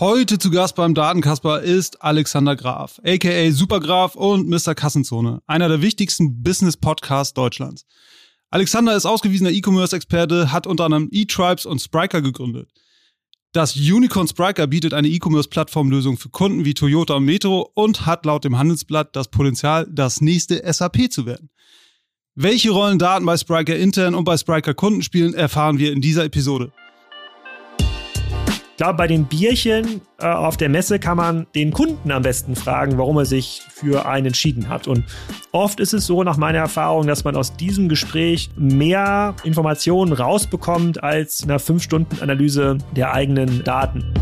Heute zu Gast beim Datenkasper ist Alexander Graf, aka Supergraf und Mr. Kassenzone, einer der wichtigsten Business-Podcasts Deutschlands. Alexander ist ausgewiesener E-Commerce-Experte, hat unter anderem eTribes und Spriker gegründet. Das Unicorn Spriker bietet eine E-Commerce-Plattformlösung für Kunden wie Toyota und Metro und hat laut dem Handelsblatt das Potenzial, das nächste SAP zu werden. Welche Rollen Daten bei Spriker intern und bei Spriker Kunden spielen, erfahren wir in dieser Episode. Ich glaube, bei den Bierchen äh, auf der Messe kann man den Kunden am besten fragen, warum er sich für einen entschieden hat. Und oft ist es so, nach meiner Erfahrung, dass man aus diesem Gespräch mehr Informationen rausbekommt als einer 5-Stunden-Analyse der eigenen Daten.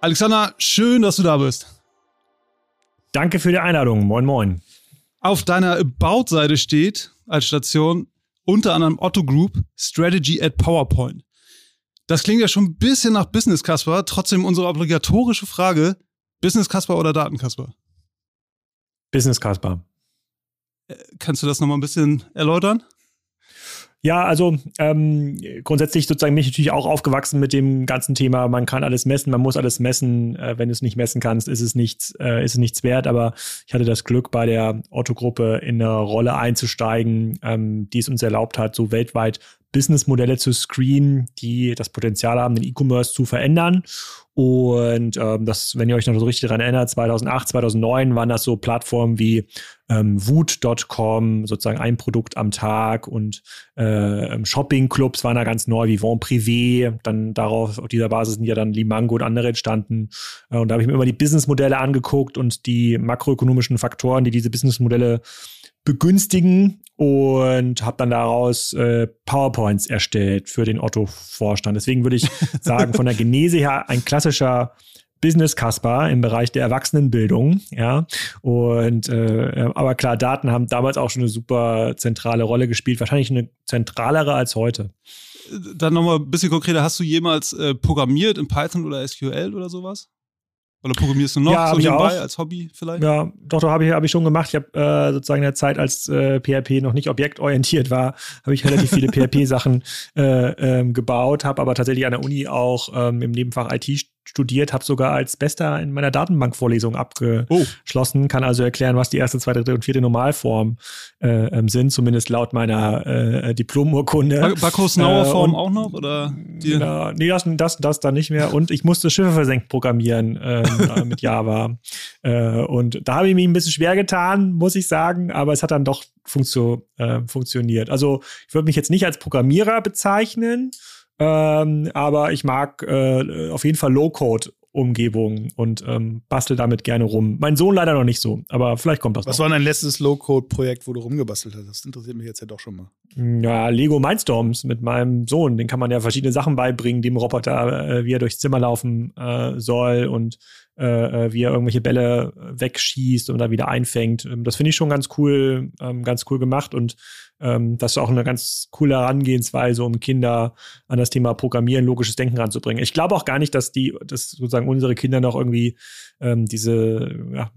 Alexander, schön, dass du da bist. Danke für die Einladung. Moin, moin. Auf deiner About-Seite steht als Station unter anderem Otto Group Strategy at PowerPoint. Das klingt ja schon ein bisschen nach Business Casper. Trotzdem unsere obligatorische Frage: Business Casper oder Daten Casper? Business Casper. Äh, kannst du das nochmal ein bisschen erläutern? Ja, also ähm, grundsätzlich sozusagen bin ich natürlich auch aufgewachsen mit dem ganzen Thema, man kann alles messen, man muss alles messen. Äh, wenn du es nicht messen kannst, ist es nichts, äh, ist es nichts wert. Aber ich hatte das Glück, bei der Otto-Gruppe in eine Rolle einzusteigen, ähm, die es uns erlaubt hat, so weltweit Businessmodelle zu screenen, die das Potenzial haben, den E-Commerce zu verändern. Und ähm, das, wenn ihr euch noch so richtig daran erinnert, 2008, 2009 waren das so Plattformen wie ähm, Woot.com, sozusagen ein Produkt am Tag und äh, ähm, Shopping-Clubs waren da ganz neu, wie Vent Privé. Dann darauf, auf dieser Basis sind ja dann Limango und andere entstanden. Äh, und da habe ich mir immer die Businessmodelle angeguckt und die makroökonomischen Faktoren, die diese Businessmodelle begünstigen und habe dann daraus äh, PowerPoints erstellt für den Otto-Vorstand. Deswegen würde ich sagen, von der Genese her ein klassischer Business Casper im Bereich der Erwachsenenbildung, ja. Und äh, aber klar, Daten haben damals auch schon eine super zentrale Rolle gespielt, wahrscheinlich eine zentralere als heute. Dann nochmal ein bisschen konkreter, hast du jemals äh, programmiert in Python oder SQL oder sowas? Oder programmierst du noch ja, so nebenbei als Hobby vielleicht? Ja, doch, doch habe ich, hab ich schon gemacht. Ich habe äh, sozusagen in der Zeit, als äh, PHP noch nicht objektorientiert war, habe ich relativ viele PHP-Sachen äh, ähm, gebaut, habe aber tatsächlich an der Uni auch ähm, im Nebenfach IT studiert, habe sogar als Bester in meiner Datenbankvorlesung abgeschlossen, oh. kann also erklären, was die erste, zweite, dritte und vierte Normalform äh, ähm, sind, zumindest laut meiner äh, Diplomurkunde. Backhaus-Nauer äh, Form auch noch? Oder die? Na, nee, das, das, das dann nicht mehr. Und ich musste Schiffe versenkt programmieren ähm, äh, mit Java. Äh, und da habe ich mich ein bisschen schwer getan, muss ich sagen, aber es hat dann doch funktio äh, funktioniert. Also ich würde mich jetzt nicht als Programmierer bezeichnen, ähm, aber ich mag äh, auf jeden Fall Low-Code Umgebung und ähm, bastel damit gerne rum. Mein Sohn leider noch nicht so, aber vielleicht kommt das Was noch. war dein letztes Low-Code-Projekt, wo du rumgebastelt hast? Das interessiert mich jetzt ja doch schon mal. Ja, Lego Mindstorms mit meinem Sohn. Den kann man ja verschiedene Sachen beibringen, dem Roboter, äh, wie er durchs Zimmer laufen äh, soll und äh, äh wie er irgendwelche Bälle wegschießt und dann wieder einfängt. Ähm, das finde ich schon ganz cool, ähm, ganz cool gemacht und ähm, das ist auch eine ganz coole Herangehensweise, um Kinder an das Thema Programmieren, logisches Denken ranzubringen. Ich glaube auch gar nicht, dass die, dass sozusagen unsere Kinder noch irgendwie ähm, diese ja,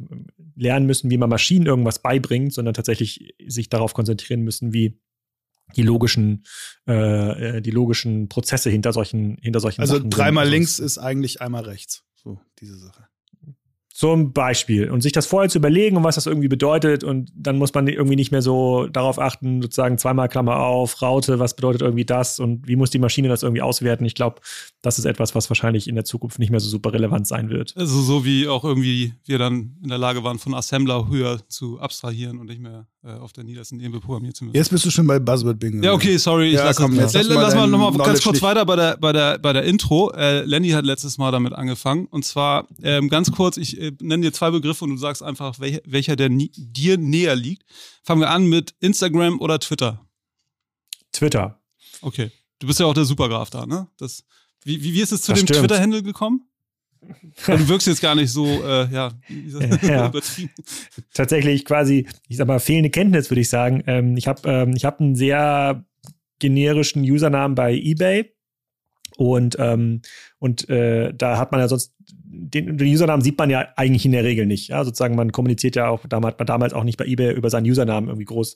lernen müssen, wie man Maschinen irgendwas beibringt, sondern tatsächlich sich darauf konzentrieren müssen, wie die logischen, äh, die logischen Prozesse hinter solchen, hinter solchen also Sachen. Also dreimal links ist eigentlich einmal rechts. So, diese Sache. Zum Beispiel. Und sich das vorher zu überlegen und was das irgendwie bedeutet. Und dann muss man irgendwie nicht mehr so darauf achten, sozusagen zweimal Klammer auf, Raute, was bedeutet irgendwie das und wie muss die Maschine das irgendwie auswerten. Ich glaube, das ist etwas, was wahrscheinlich in der Zukunft nicht mehr so super relevant sein wird. Also so wie auch irgendwie wir dann in der Lage waren, von Assembler höher zu abstrahieren und nicht mehr äh, auf der niedersten Ebene programmieren zu müssen. Jetzt bist du schon bei Buzzword Bingo. Ja, okay, sorry. Ich ja, lass, komm, das, jetzt lass, lass mal nochmal ganz kurz weiter bei der, bei der, bei der Intro. Äh, Lenny hat letztes Mal damit angefangen. Und zwar ähm, ganz kurz, ich äh, nenne dir zwei Begriffe und du sagst einfach, welcher, welcher der dir näher liegt. Fangen wir an mit Instagram oder Twitter. Twitter. Okay. Du bist ja auch der Supergraf da, ne? Das, wie, wie, wie ist es zu Das dem. Twitter-Handle gekommen? Du wirkst jetzt gar nicht so, äh, ja, ja. Tatsächlich quasi, ich sag mal, fehlende Kenntnis, würde ich sagen. Ähm, ich habe ähm, hab einen sehr generischen Usernamen bei eBay. Und, ähm, und äh, da hat man ja sonst, den, den Usernamen sieht man ja eigentlich in der Regel nicht. Ja, sozusagen, man kommuniziert ja auch, damals, man damals auch nicht bei eBay über seinen Usernamen irgendwie groß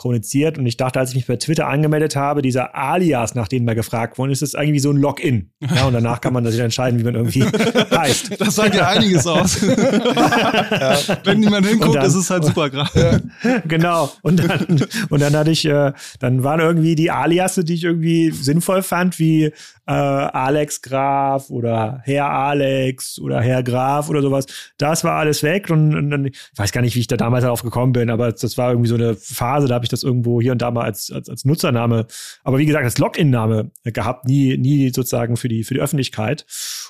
kommuniziert. Und ich dachte, als ich mich bei Twitter angemeldet habe, dieser Alias, nach dem wir gefragt wurden, ist es irgendwie so ein Login. Ja, und danach kann man sich entscheiden, wie man irgendwie heißt. Das sagt ja einiges aus. ja. Wenn niemand hinguckt, dann, ist es halt super gerade. Ja. Genau. Und dann, und dann hatte ich, äh, dann waren irgendwie die Aliasse, die ich irgendwie sinnvoll fand, wie äh, Alex Graf oder Herr Alex oder Herr Graf oder sowas. Das war alles weg und, und dann, ich weiß gar nicht, wie ich da damals darauf gekommen bin, aber das war irgendwie so eine Phase, da habe ich das irgendwo hier und da mal als, als, als Nutzername, aber wie gesagt, als Login-Name gehabt, nie, nie sozusagen für die, für die Öffentlichkeit.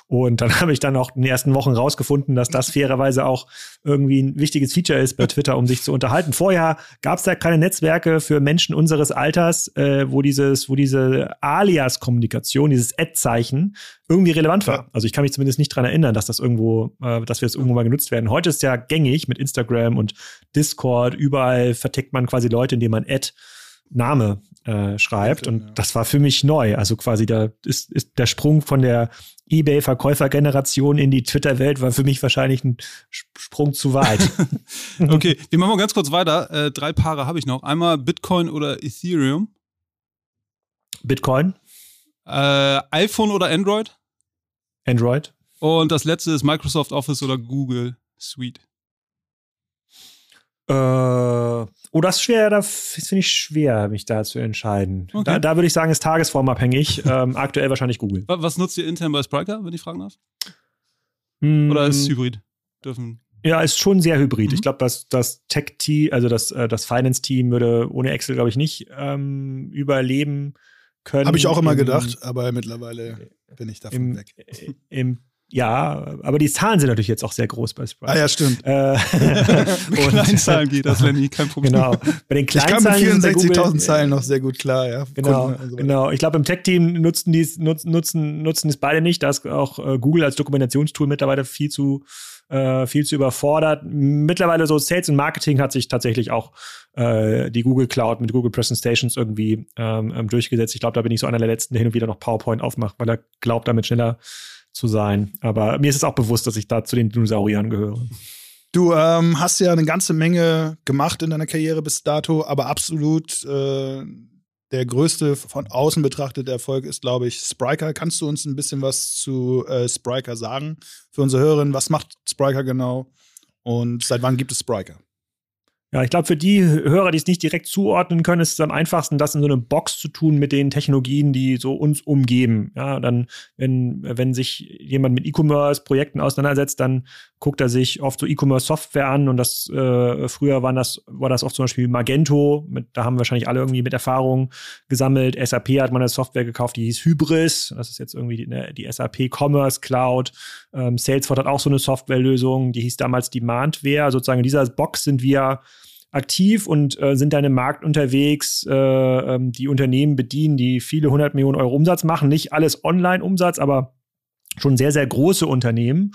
Und dann habe ich dann auch in den ersten Wochen rausgefunden, dass das fairerweise auch irgendwie ein wichtiges Feature ist bei Twitter, um sich zu unterhalten. Vorher gab es da keine Netzwerke für Menschen unseres Alters, äh, wo dieses, wo diese Alias-Kommunikation, dieses Ad-Zeichen irgendwie relevant war. Also ich kann mich zumindest nicht dran erinnern, dass das irgendwo, äh, dass wir es irgendwo mal genutzt werden. Heute ist ja gängig mit Instagram und Discord. Überall vertickt man quasi Leute, indem man Ad Name äh, schreibt. Und das war für mich neu. Also quasi da ist, ist der Sprung von der eBay-Verkäufergeneration in die Twitter-Welt war für mich wahrscheinlich ein Sprung zu weit. okay, wir machen mal ganz kurz weiter. Äh, drei Paare habe ich noch. Einmal Bitcoin oder Ethereum. Bitcoin. Äh, iPhone oder Android? Android. Und das letzte ist Microsoft Office oder Google Suite. Äh, oh, das ist schwer, das finde ich schwer, mich da zu entscheiden. Okay. Da, da würde ich sagen, ist tagesformabhängig. ähm, aktuell wahrscheinlich Google. Was nutzt ihr intern bei Spriker, wenn ich fragen darf? Mm. Oder ist es Hybrid? Dürfen. Ja, ist schon sehr hybrid. Mhm. Ich glaube, dass das Tech-Team, also das, äh, das Finance-Team würde ohne Excel, glaube ich, nicht ähm, überleben können. Habe ich auch immer im, gedacht, aber mittlerweile bin ich davon im, weg. Im ja, aber die Zahlen sind natürlich jetzt auch sehr groß bei Sprite. Ah ja, stimmt. Äh, und Kleinzahlen geht das, Lenny, kein Problem. Genau. Bei den Kleinzahlen ich kam mit 64.000 Zeilen noch sehr gut klar, ja. Genau, also. genau. Ich glaube, im Tech-Team nutzen die nutzen, nutzen, nutzen es beide nicht. Da ist auch äh, Google als Dokumentationstool mittlerweile viel zu äh, viel zu überfordert. Mittlerweile so Sales und Marketing hat sich tatsächlich auch äh, die Google Cloud mit Google Presentations irgendwie ähm, ähm durchgesetzt. Ich glaube, da bin ich so einer der letzten, der hin und wieder noch PowerPoint aufmacht, weil er glaubt, damit schneller zu sein. Aber mir ist es auch bewusst, dass ich da zu den Dinosauriern gehöre. Du ähm, hast ja eine ganze Menge gemacht in deiner Karriere bis dato, aber absolut äh, der größte von außen betrachtete Erfolg ist, glaube ich, Spriker. Kannst du uns ein bisschen was zu äh, Spriker sagen? Für unsere Hörerinnen, was macht Spriker genau und seit wann gibt es Spriker? Ja, ich glaube, für die Hörer, die es nicht direkt zuordnen können, ist es am einfachsten, das in so eine Box zu tun mit den Technologien, die so uns umgeben. Ja, dann, wenn, wenn sich jemand mit E-Commerce-Projekten auseinandersetzt, dann guckt er sich oft so E-Commerce-Software an und das äh, früher waren das, war das oft zum Beispiel Magento, mit, da haben wahrscheinlich alle irgendwie mit Erfahrung gesammelt. SAP hat man eine Software gekauft, die hieß Hybris. Das ist jetzt irgendwie die, ne, die SAP Commerce Cloud. Ähm, Salesforce hat auch so eine Softwarelösung, die hieß damals Demandware. Sozusagen in dieser Box sind wir aktiv und äh, sind dann im Markt unterwegs, äh, ähm, die Unternehmen bedienen, die viele hundert Millionen Euro Umsatz machen. Nicht alles Online-Umsatz, aber schon sehr, sehr große Unternehmen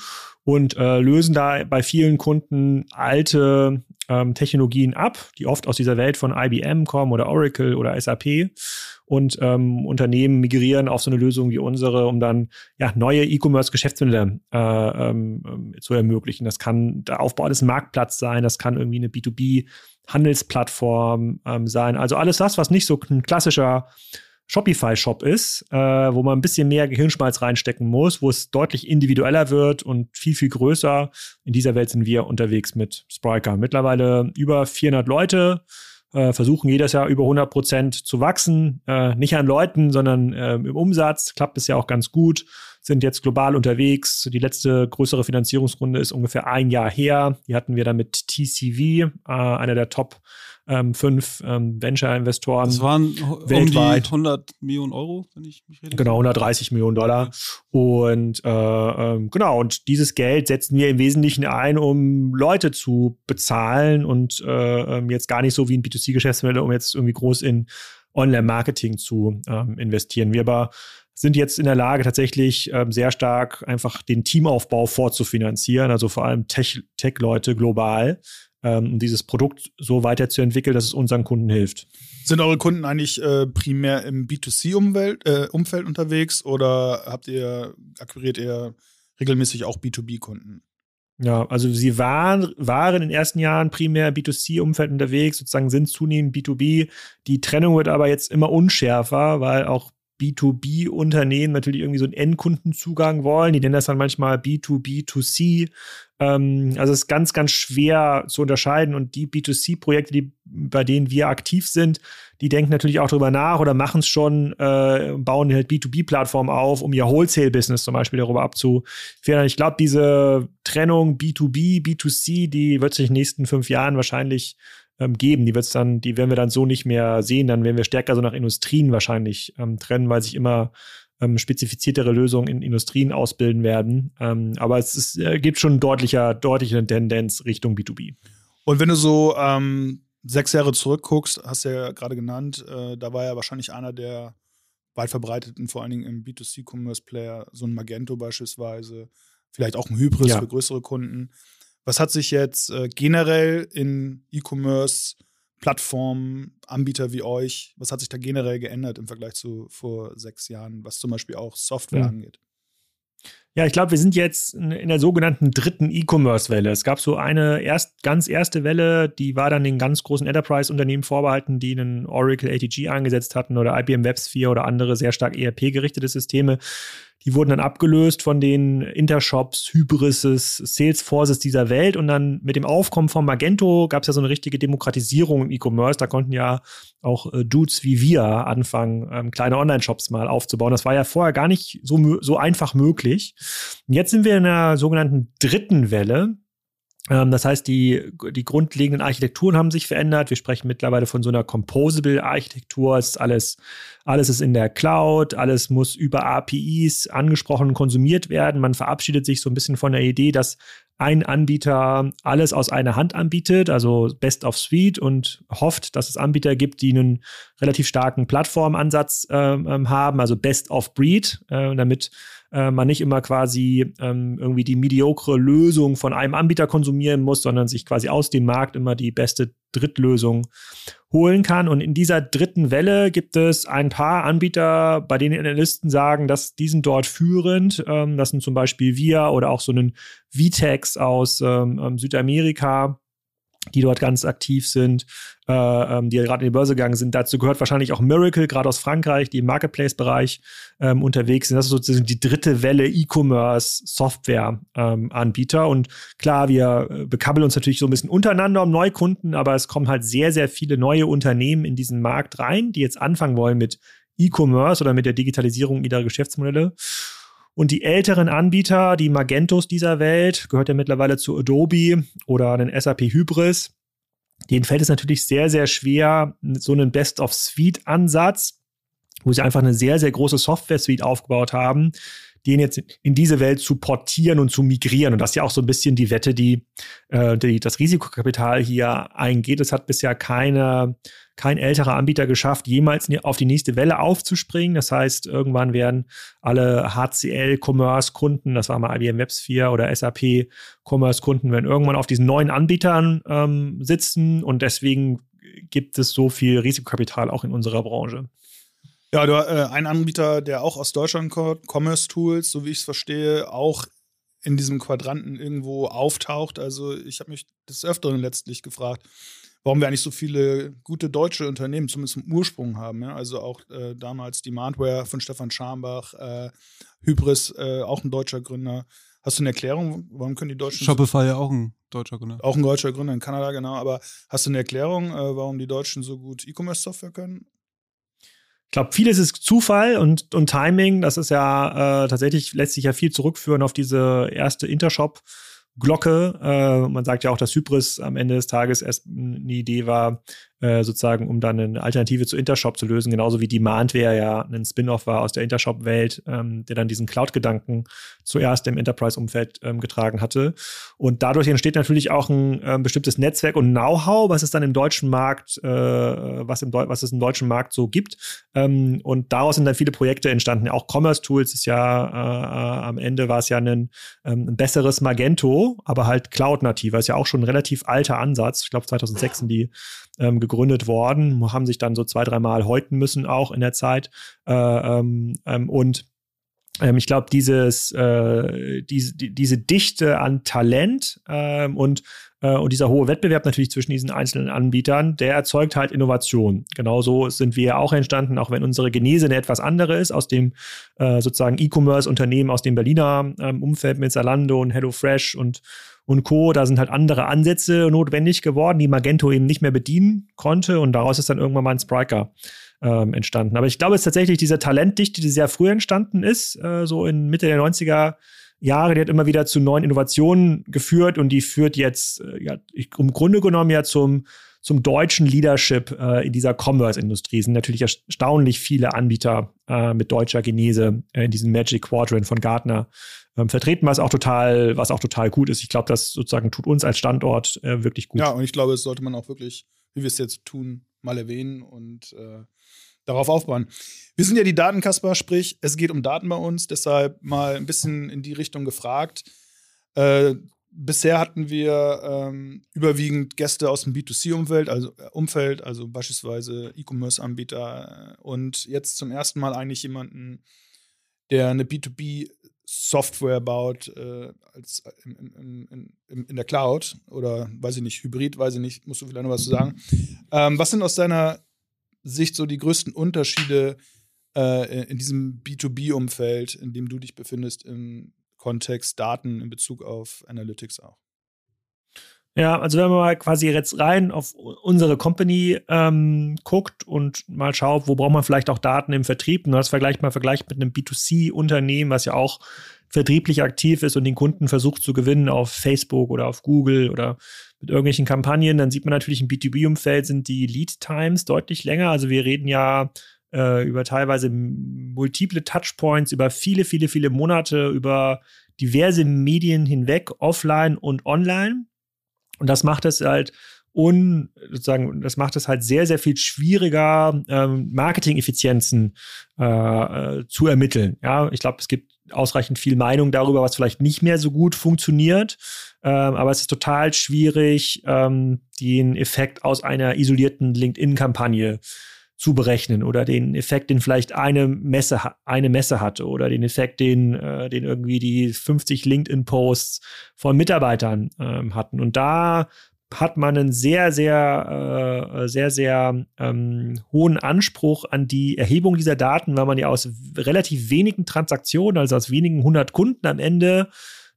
und äh, lösen da bei vielen Kunden alte ähm, Technologien ab, die oft aus dieser Welt von IBM kommen oder Oracle oder SAP und ähm, Unternehmen migrieren auf so eine Lösung wie unsere, um dann ja neue E-Commerce-Geschäftsmodelle äh, ähm, zu ermöglichen. Das kann der Aufbau eines Marktplatz sein, das kann irgendwie eine B2B Handelsplattform ähm, sein. Also alles das, was nicht so ein klassischer Shopify-Shop ist, äh, wo man ein bisschen mehr Gehirnschmalz reinstecken muss, wo es deutlich individueller wird und viel, viel größer. In dieser Welt sind wir unterwegs mit Spriker. Mittlerweile über 400 Leute, äh, versuchen jedes Jahr über 100 Prozent zu wachsen. Äh, nicht an Leuten, sondern äh, im Umsatz. Klappt es ja auch ganz gut. Sind jetzt global unterwegs. Die letzte größere Finanzierungsrunde ist ungefähr ein Jahr her. Die hatten wir dann mit TCV, äh, einer der Top ähm, fünf ähm, Venture-Investoren. Das waren weltweit. Um 100 Millionen Euro, wenn ich mich richtig Genau, 130 Millionen Dollar. Und äh, ähm, genau, und dieses Geld setzen wir im Wesentlichen ein, um Leute zu bezahlen und äh, ähm, jetzt gar nicht so wie ein B2C-Geschäftsmodell, um jetzt irgendwie groß in Online-Marketing zu ähm, investieren. Wir aber sind jetzt in der Lage, tatsächlich ähm, sehr stark einfach den Teamaufbau vorzufinanzieren, also vor allem Tech-Leute Tech global, ähm, um dieses Produkt so weiterzuentwickeln, dass es unseren Kunden hilft. Sind eure Kunden eigentlich äh, primär im B2C-Umfeld äh, Umfeld unterwegs oder habt ihr, akquiriert ihr regelmäßig auch B2B-Kunden? Ja, also sie waren, waren in den ersten Jahren primär B2C-Umfeld unterwegs, sozusagen sind zunehmend B2B. Die Trennung wird aber jetzt immer unschärfer, weil auch B2B-Unternehmen natürlich irgendwie so einen Endkundenzugang wollen. Die nennen das dann manchmal B2B2C. Ähm, also es ist ganz, ganz schwer zu unterscheiden. Und die B2C-Projekte, die, bei denen wir aktiv sind, die denken natürlich auch darüber nach oder machen es schon, äh, bauen halt B2B-Plattformen auf, um ihr Wholesale-Business zum Beispiel darüber abzuführen. Ich glaube, diese Trennung B2B, B2C, die wird sich in den nächsten fünf Jahren wahrscheinlich ähm, geben. Die wird's dann, die werden wir dann so nicht mehr sehen. Dann werden wir stärker so nach Industrien wahrscheinlich ähm, trennen, weil sich immer ähm, spezifiziertere Lösungen in Industrien ausbilden werden. Ähm, aber es ist, äh, gibt schon deutlicher, deutliche Tendenz Richtung B2B. Und wenn du so ähm, sechs Jahre zurückguckst, hast du ja gerade genannt, äh, da war ja wahrscheinlich einer der weit verbreiteten, vor allen Dingen im B2C-Commerce-Player, so ein Magento beispielsweise, vielleicht auch ein Hybris ja. für größere Kunden. Was hat sich jetzt äh, generell in E-Commerce, Plattformen, Anbieter wie euch, was hat sich da generell geändert im Vergleich zu vor sechs Jahren, was zum Beispiel auch Software mhm. angeht? Ja, ich glaube, wir sind jetzt in der sogenannten dritten E-Commerce-Welle. Es gab so eine erst, ganz erste Welle, die war dann den ganz großen Enterprise-Unternehmen vorbehalten, die einen Oracle ATG eingesetzt hatten oder IBM WebSphere oder andere sehr stark ERP-gerichtete Systeme. Die wurden dann abgelöst von den Intershops, Hybrises, Salesforces dieser Welt. Und dann mit dem Aufkommen von Magento gab es ja so eine richtige Demokratisierung im E-Commerce. Da konnten ja auch äh, Dudes wie wir anfangen, ähm, kleine Online-Shops mal aufzubauen. Das war ja vorher gar nicht so, so einfach möglich. Und jetzt sind wir in einer sogenannten dritten Welle. Ähm, das heißt, die, die grundlegenden Architekturen haben sich verändert. Wir sprechen mittlerweile von so einer Composable-Architektur. Es ist alles, alles ist in der Cloud, alles muss über APIs angesprochen und konsumiert werden. Man verabschiedet sich so ein bisschen von der Idee, dass ein Anbieter alles aus einer Hand anbietet, also Best of Suite und hofft, dass es Anbieter gibt, die einen relativ starken Plattformansatz äh, haben, also Best of Breed, äh, damit äh, man nicht immer quasi ähm, irgendwie die mediocre Lösung von einem Anbieter konsumieren muss, sondern sich quasi aus dem Markt immer die beste Drittlösung holen kann. Und in dieser dritten Welle gibt es ein paar Anbieter, bei denen Analysten sagen, dass die sind dort führend. Ähm, das sind zum Beispiel wir oder auch so einen Vitex aus ähm, ähm Südamerika die dort ganz aktiv sind, äh, ähm, die ja gerade in die Börse gegangen sind. Dazu gehört wahrscheinlich auch Miracle, gerade aus Frankreich, die im Marketplace-Bereich ähm, unterwegs sind. Das ist sozusagen die dritte Welle E-Commerce-Software-Anbieter. Ähm, und klar, wir äh, bekabbeln uns natürlich so ein bisschen untereinander um Neukunden, aber es kommen halt sehr, sehr viele neue Unternehmen in diesen Markt rein, die jetzt anfangen wollen mit E-Commerce oder mit der Digitalisierung ihrer Geschäftsmodelle. Und die älteren Anbieter, die Magentos dieser Welt, gehört ja mittlerweile zu Adobe oder den SAP Hybris. Denen fällt es natürlich sehr, sehr schwer, so einen Best-of-Suite-Ansatz, wo sie einfach eine sehr, sehr große Software-Suite aufgebaut haben, den jetzt in diese Welt zu portieren und zu migrieren. Und das ist ja auch so ein bisschen die Wette, die, äh, die das Risikokapital hier eingeht. Es hat bisher keine kein älterer Anbieter geschafft, jemals auf die nächste Welle aufzuspringen. Das heißt, irgendwann werden alle HCL-Commerce-Kunden, das war mal IBM WebSphere oder SAP-Commerce-Kunden, werden irgendwann auf diesen neuen Anbietern ähm, sitzen und deswegen gibt es so viel Risikokapital auch in unserer Branche. Ja, du, äh, ein Anbieter, der auch aus Deutschland kommt, Commerce Tools, so wie ich es verstehe, auch in diesem Quadranten irgendwo auftaucht. Also ich habe mich des Öfteren letztlich gefragt, warum wir eigentlich so viele gute deutsche Unternehmen, zumindest im Ursprung haben. Ja? Also auch äh, damals Demandware von Stefan Schambach, äh, Hybris, äh, auch ein deutscher Gründer. Hast du eine Erklärung, warum können die Deutschen. Shopify ja auch ein deutscher Gründer. Auch ein deutscher Gründer in Kanada, genau. Aber hast du eine Erklärung, äh, warum die Deutschen so gut E-Commerce-Software können? Ich glaube, vieles ist Zufall und, und Timing. Das ist ja äh, tatsächlich, lässt sich ja viel zurückführen auf diese erste Intershop- Glocke. Äh, man sagt ja auch, dass Hybris am Ende des Tages erst eine Idee war, äh, sozusagen, um dann eine Alternative zu Intershop zu lösen, genauso wie Demandware ja ein Spin-off war aus der Intershop-Welt, ähm, der dann diesen Cloud-Gedanken zuerst im Enterprise-Umfeld ähm, getragen hatte. Und dadurch entsteht natürlich auch ein ähm, bestimmtes Netzwerk und Know-how, was es dann im deutschen Markt, äh, was, im Deu was es im deutschen Markt so gibt. Ähm, und daraus sind dann viele Projekte entstanden. Auch Commerce Tools ist ja äh, am Ende war es ja ein, ähm, ein besseres Magento, aber halt Cloud-nativ. Das ist ja auch schon ein relativ alter Ansatz. Ich glaube 2006 sind die ähm, gegründet worden, haben sich dann so zwei, dreimal häuten müssen auch in der Zeit. Äh, ähm, ähm, und ähm, ich glaube, äh, diese, die, diese Dichte an Talent ähm, und, äh, und dieser hohe Wettbewerb natürlich zwischen diesen einzelnen Anbietern, der erzeugt halt Innovation. Genauso sind wir auch entstanden, auch wenn unsere Genese eine etwas andere ist, aus dem äh, sozusagen E-Commerce-Unternehmen aus dem Berliner ähm, Umfeld mit Zalando und HelloFresh und und Co. Da sind halt andere Ansätze notwendig geworden, die Magento eben nicht mehr bedienen konnte. Und daraus ist dann irgendwann mal ein Spriker ähm, entstanden. Aber ich glaube, es ist tatsächlich diese Talentdichte, die sehr früh entstanden ist, äh, so in Mitte der 90er Jahre, die hat immer wieder zu neuen Innovationen geführt und die führt jetzt, äh, ja, im Grunde genommen ja zum, zum deutschen Leadership äh, in dieser Commerce-Industrie. Es sind natürlich erstaunlich viele Anbieter äh, mit deutscher Genese äh, in diesem Magic Quadrant von Gartner ähm, vertreten, was auch total, was auch total gut ist. Ich glaube, das sozusagen tut uns als Standort äh, wirklich gut. Ja, und ich glaube, das sollte man auch wirklich, wie wir es jetzt tun, mal erwähnen und äh, darauf aufbauen. Wir sind ja die Datenkasper, sprich, es geht um Daten bei uns, deshalb mal ein bisschen in die Richtung gefragt. Äh, bisher hatten wir ähm, überwiegend Gäste aus dem B2C-Umfeld, also äh, Umfeld, also beispielsweise E-Commerce-Anbieter und jetzt zum ersten Mal eigentlich jemanden, der eine B2B Software baut äh, als in, in, in, in, der Cloud oder weiß ich nicht, Hybrid, weiß ich nicht, musst du vielleicht noch was zu sagen. Ähm, was sind aus deiner Sicht so die größten Unterschiede äh, in diesem B2B-Umfeld, in dem du dich befindest, im Kontext Daten in Bezug auf Analytics auch? Ja, also wenn man mal quasi jetzt rein auf unsere Company ähm, guckt und mal schaut, wo braucht man vielleicht auch Daten im Vertrieb, und das vergleicht mal vergleicht mit einem B2C-Unternehmen, was ja auch vertrieblich aktiv ist und den Kunden versucht zu gewinnen auf Facebook oder auf Google oder mit irgendwelchen Kampagnen, dann sieht man natürlich im B2B-Umfeld sind die Lead Times deutlich länger. Also wir reden ja äh, über teilweise multiple Touchpoints, über viele, viele, viele Monate, über diverse Medien hinweg, offline und online. Und das macht es halt un, sozusagen, das macht es halt sehr, sehr viel schwieriger, ähm, Marketing-Effizienzen äh, äh, zu ermitteln. Ja, ich glaube, es gibt ausreichend viel Meinung darüber, was vielleicht nicht mehr so gut funktioniert. Ähm, aber es ist total schwierig, ähm, den Effekt aus einer isolierten LinkedIn-Kampagne zu berechnen oder den Effekt, den vielleicht eine Messe, eine Messe hatte oder den Effekt, den, äh, den irgendwie die 50 LinkedIn-Posts von Mitarbeitern ähm, hatten. Und da hat man einen sehr, sehr, äh, sehr, sehr ähm, hohen Anspruch an die Erhebung dieser Daten, weil man ja aus relativ wenigen Transaktionen, also aus wenigen hundert Kunden am Ende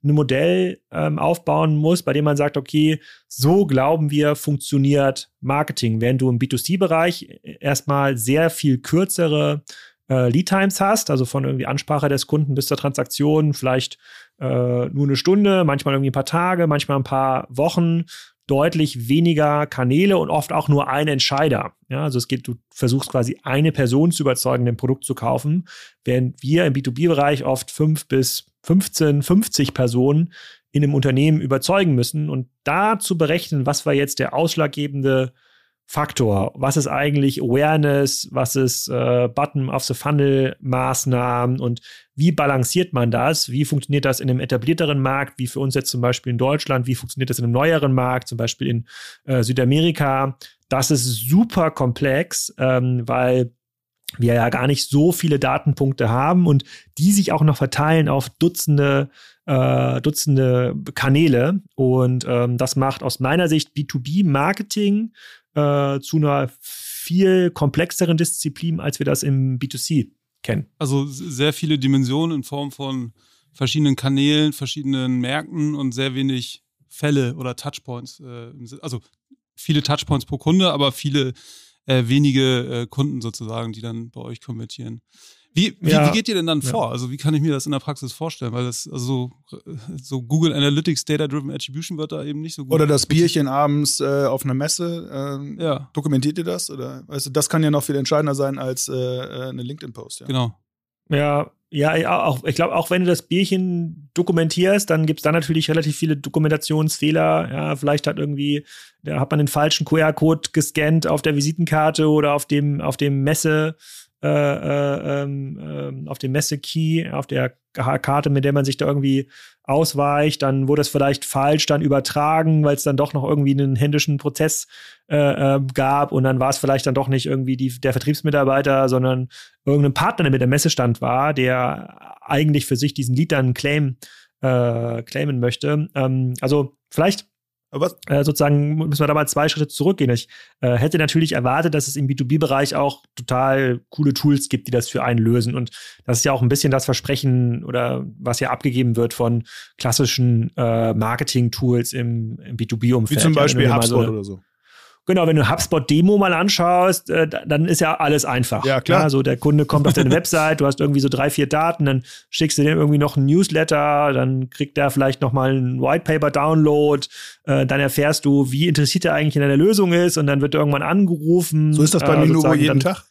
ein Modell ähm, aufbauen muss, bei dem man sagt, okay, so glauben wir, funktioniert Marketing. Während du im B2C-Bereich erstmal sehr viel kürzere äh, Lead Times hast, also von irgendwie Ansprache des Kunden bis zur Transaktion vielleicht äh, nur eine Stunde, manchmal irgendwie ein paar Tage, manchmal ein paar Wochen, deutlich weniger Kanäle und oft auch nur ein Entscheider. Ja, also es geht, du versuchst quasi eine Person zu überzeugen, ein Produkt zu kaufen, während wir im B2B-Bereich oft fünf bis 15, 50 Personen in einem Unternehmen überzeugen müssen und da zu berechnen, was war jetzt der ausschlaggebende Faktor? Was ist eigentlich Awareness? Was ist äh, Button of the Funnel Maßnahmen? Und wie balanciert man das? Wie funktioniert das in einem etablierteren Markt, wie für uns jetzt zum Beispiel in Deutschland? Wie funktioniert das in einem neueren Markt, zum Beispiel in äh, Südamerika? Das ist super komplex, ähm, weil wir ja gar nicht so viele Datenpunkte haben und die sich auch noch verteilen auf Dutzende, äh, Dutzende Kanäle. Und ähm, das macht aus meiner Sicht B2B-Marketing äh, zu einer viel komplexeren Disziplin, als wir das im B2C kennen. Also sehr viele Dimensionen in Form von verschiedenen Kanälen, verschiedenen Märkten und sehr wenig Fälle oder Touchpoints. Äh, also viele Touchpoints pro Kunde, aber viele äh, wenige äh, Kunden sozusagen, die dann bei euch konvertieren. Wie, wie, ja. wie, geht ihr denn dann ja. vor? Also wie kann ich mir das in der Praxis vorstellen? Weil das, also so Google Analytics, Data-Driven Attribution wird da eben nicht so gut. Oder das Bierchen abends äh, auf einer Messe. Äh, ja. Dokumentiert ihr das? Oder weißt du, das kann ja noch viel entscheidender sein als äh, äh eine LinkedIn-Post. Ja. Genau. Ja, ja, auch, ich glaube, auch wenn du das Bierchen dokumentierst, dann gibt es da natürlich relativ viele Dokumentationsfehler. Ja, vielleicht hat irgendwie, da hat man den falschen QR-Code gescannt auf der Visitenkarte oder auf dem, auf dem Messe, äh, äh, äh, auf dem Messe-Key, auf der Karte, mit der man sich da irgendwie ausweicht, dann wurde es vielleicht falsch dann übertragen, weil es dann doch noch irgendwie einen händischen Prozess äh, äh, gab und dann war es vielleicht dann doch nicht irgendwie die, der Vertriebsmitarbeiter, sondern irgendein Partner, der mit der Messestand war, der eigentlich für sich diesen Lead dann claim, äh, claimen möchte. Ähm, also vielleicht äh, sozusagen müssen wir da mal zwei Schritte zurückgehen. Ich äh, hätte natürlich erwartet, dass es im B2B-Bereich auch total coole Tools gibt, die das für einen lösen. Und das ist ja auch ein bisschen das Versprechen oder was ja abgegeben wird von klassischen äh, Marketing-Tools im, im B2B-Umfeld. Wie zum Beispiel ja, HubSpot so oder so. Genau, wenn du HubSpot-Demo mal anschaust, äh, dann ist ja alles einfach. Ja, klar. Also der Kunde kommt auf deine Website, du hast irgendwie so drei, vier Daten, dann schickst du dem irgendwie noch ein Newsletter, dann kriegt der vielleicht noch mal einen Whitepaper-Download, äh, dann erfährst du, wie interessiert er eigentlich in deiner Lösung ist und dann wird irgendwann angerufen. So ist das bei äh, mir nur jeden Tag.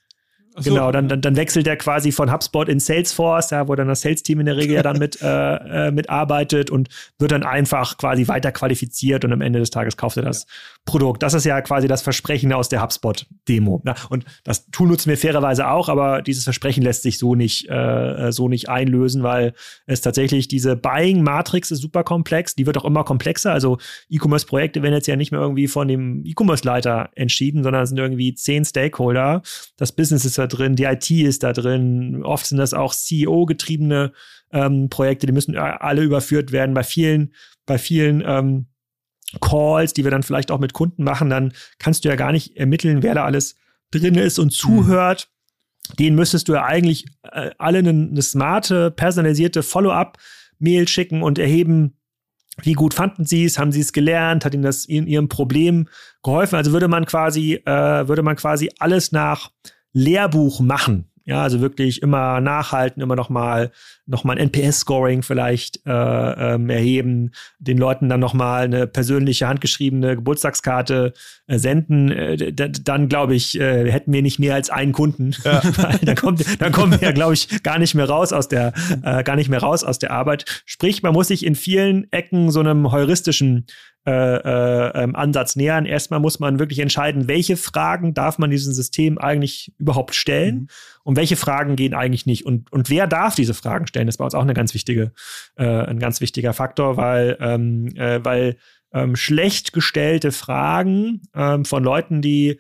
So. Genau, dann, dann, dann wechselt er quasi von HubSpot in Salesforce, ja, wo dann das Sales-Team in der Regel ja dann mit, äh, äh, mitarbeitet und wird dann einfach quasi weiter qualifiziert und am Ende des Tages kauft er das ja. Produkt. Das ist ja quasi das Versprechen aus der HubSpot-Demo. Ne? Und das Tool nutzen wir fairerweise auch, aber dieses Versprechen lässt sich so nicht, äh, so nicht einlösen, weil es tatsächlich diese Buying-Matrix ist super komplex, die wird auch immer komplexer. Also E-Commerce-Projekte werden jetzt ja nicht mehr irgendwie von dem E-Commerce-Leiter entschieden, sondern es sind irgendwie zehn Stakeholder. Das Business ist drin, die IT ist da drin. Oft sind das auch CEO-getriebene ähm, Projekte, die müssen alle überführt werden. Bei vielen, bei vielen ähm, Calls, die wir dann vielleicht auch mit Kunden machen, dann kannst du ja gar nicht ermitteln, wer da alles drin ist und zuhört. Mhm. Den müsstest du ja eigentlich äh, alle eine, eine smarte, personalisierte Follow-up-Mail schicken und erheben, wie gut fanden sie es? Haben sie es gelernt? Hat ihnen das in ihrem Problem geholfen? Also würde man quasi, äh, würde man quasi alles nach Lehrbuch machen. Ja, also wirklich immer nachhalten, immer noch mal, noch mal ein NPS-Scoring vielleicht äh, ähm, erheben, den Leuten dann noch mal eine persönliche handgeschriebene Geburtstagskarte äh, senden. Äh, dann glaube ich, äh, hätten wir nicht mehr als einen Kunden. Ja. dann kommt, dann kommen wir, glaube ich, gar nicht mehr raus aus der, äh, gar nicht mehr raus aus der Arbeit. Sprich, man muss sich in vielen Ecken so einem heuristischen äh, äh, ähm, Ansatz nähern. Erstmal muss man wirklich entscheiden, welche Fragen darf man diesem System eigentlich überhaupt stellen mhm. und welche Fragen gehen eigentlich nicht. Und, und wer darf diese Fragen stellen? Das war uns auch eine ganz wichtige, äh, ein ganz wichtiger Faktor, weil, ähm, äh, weil ähm, schlecht gestellte Fragen ähm, von Leuten, die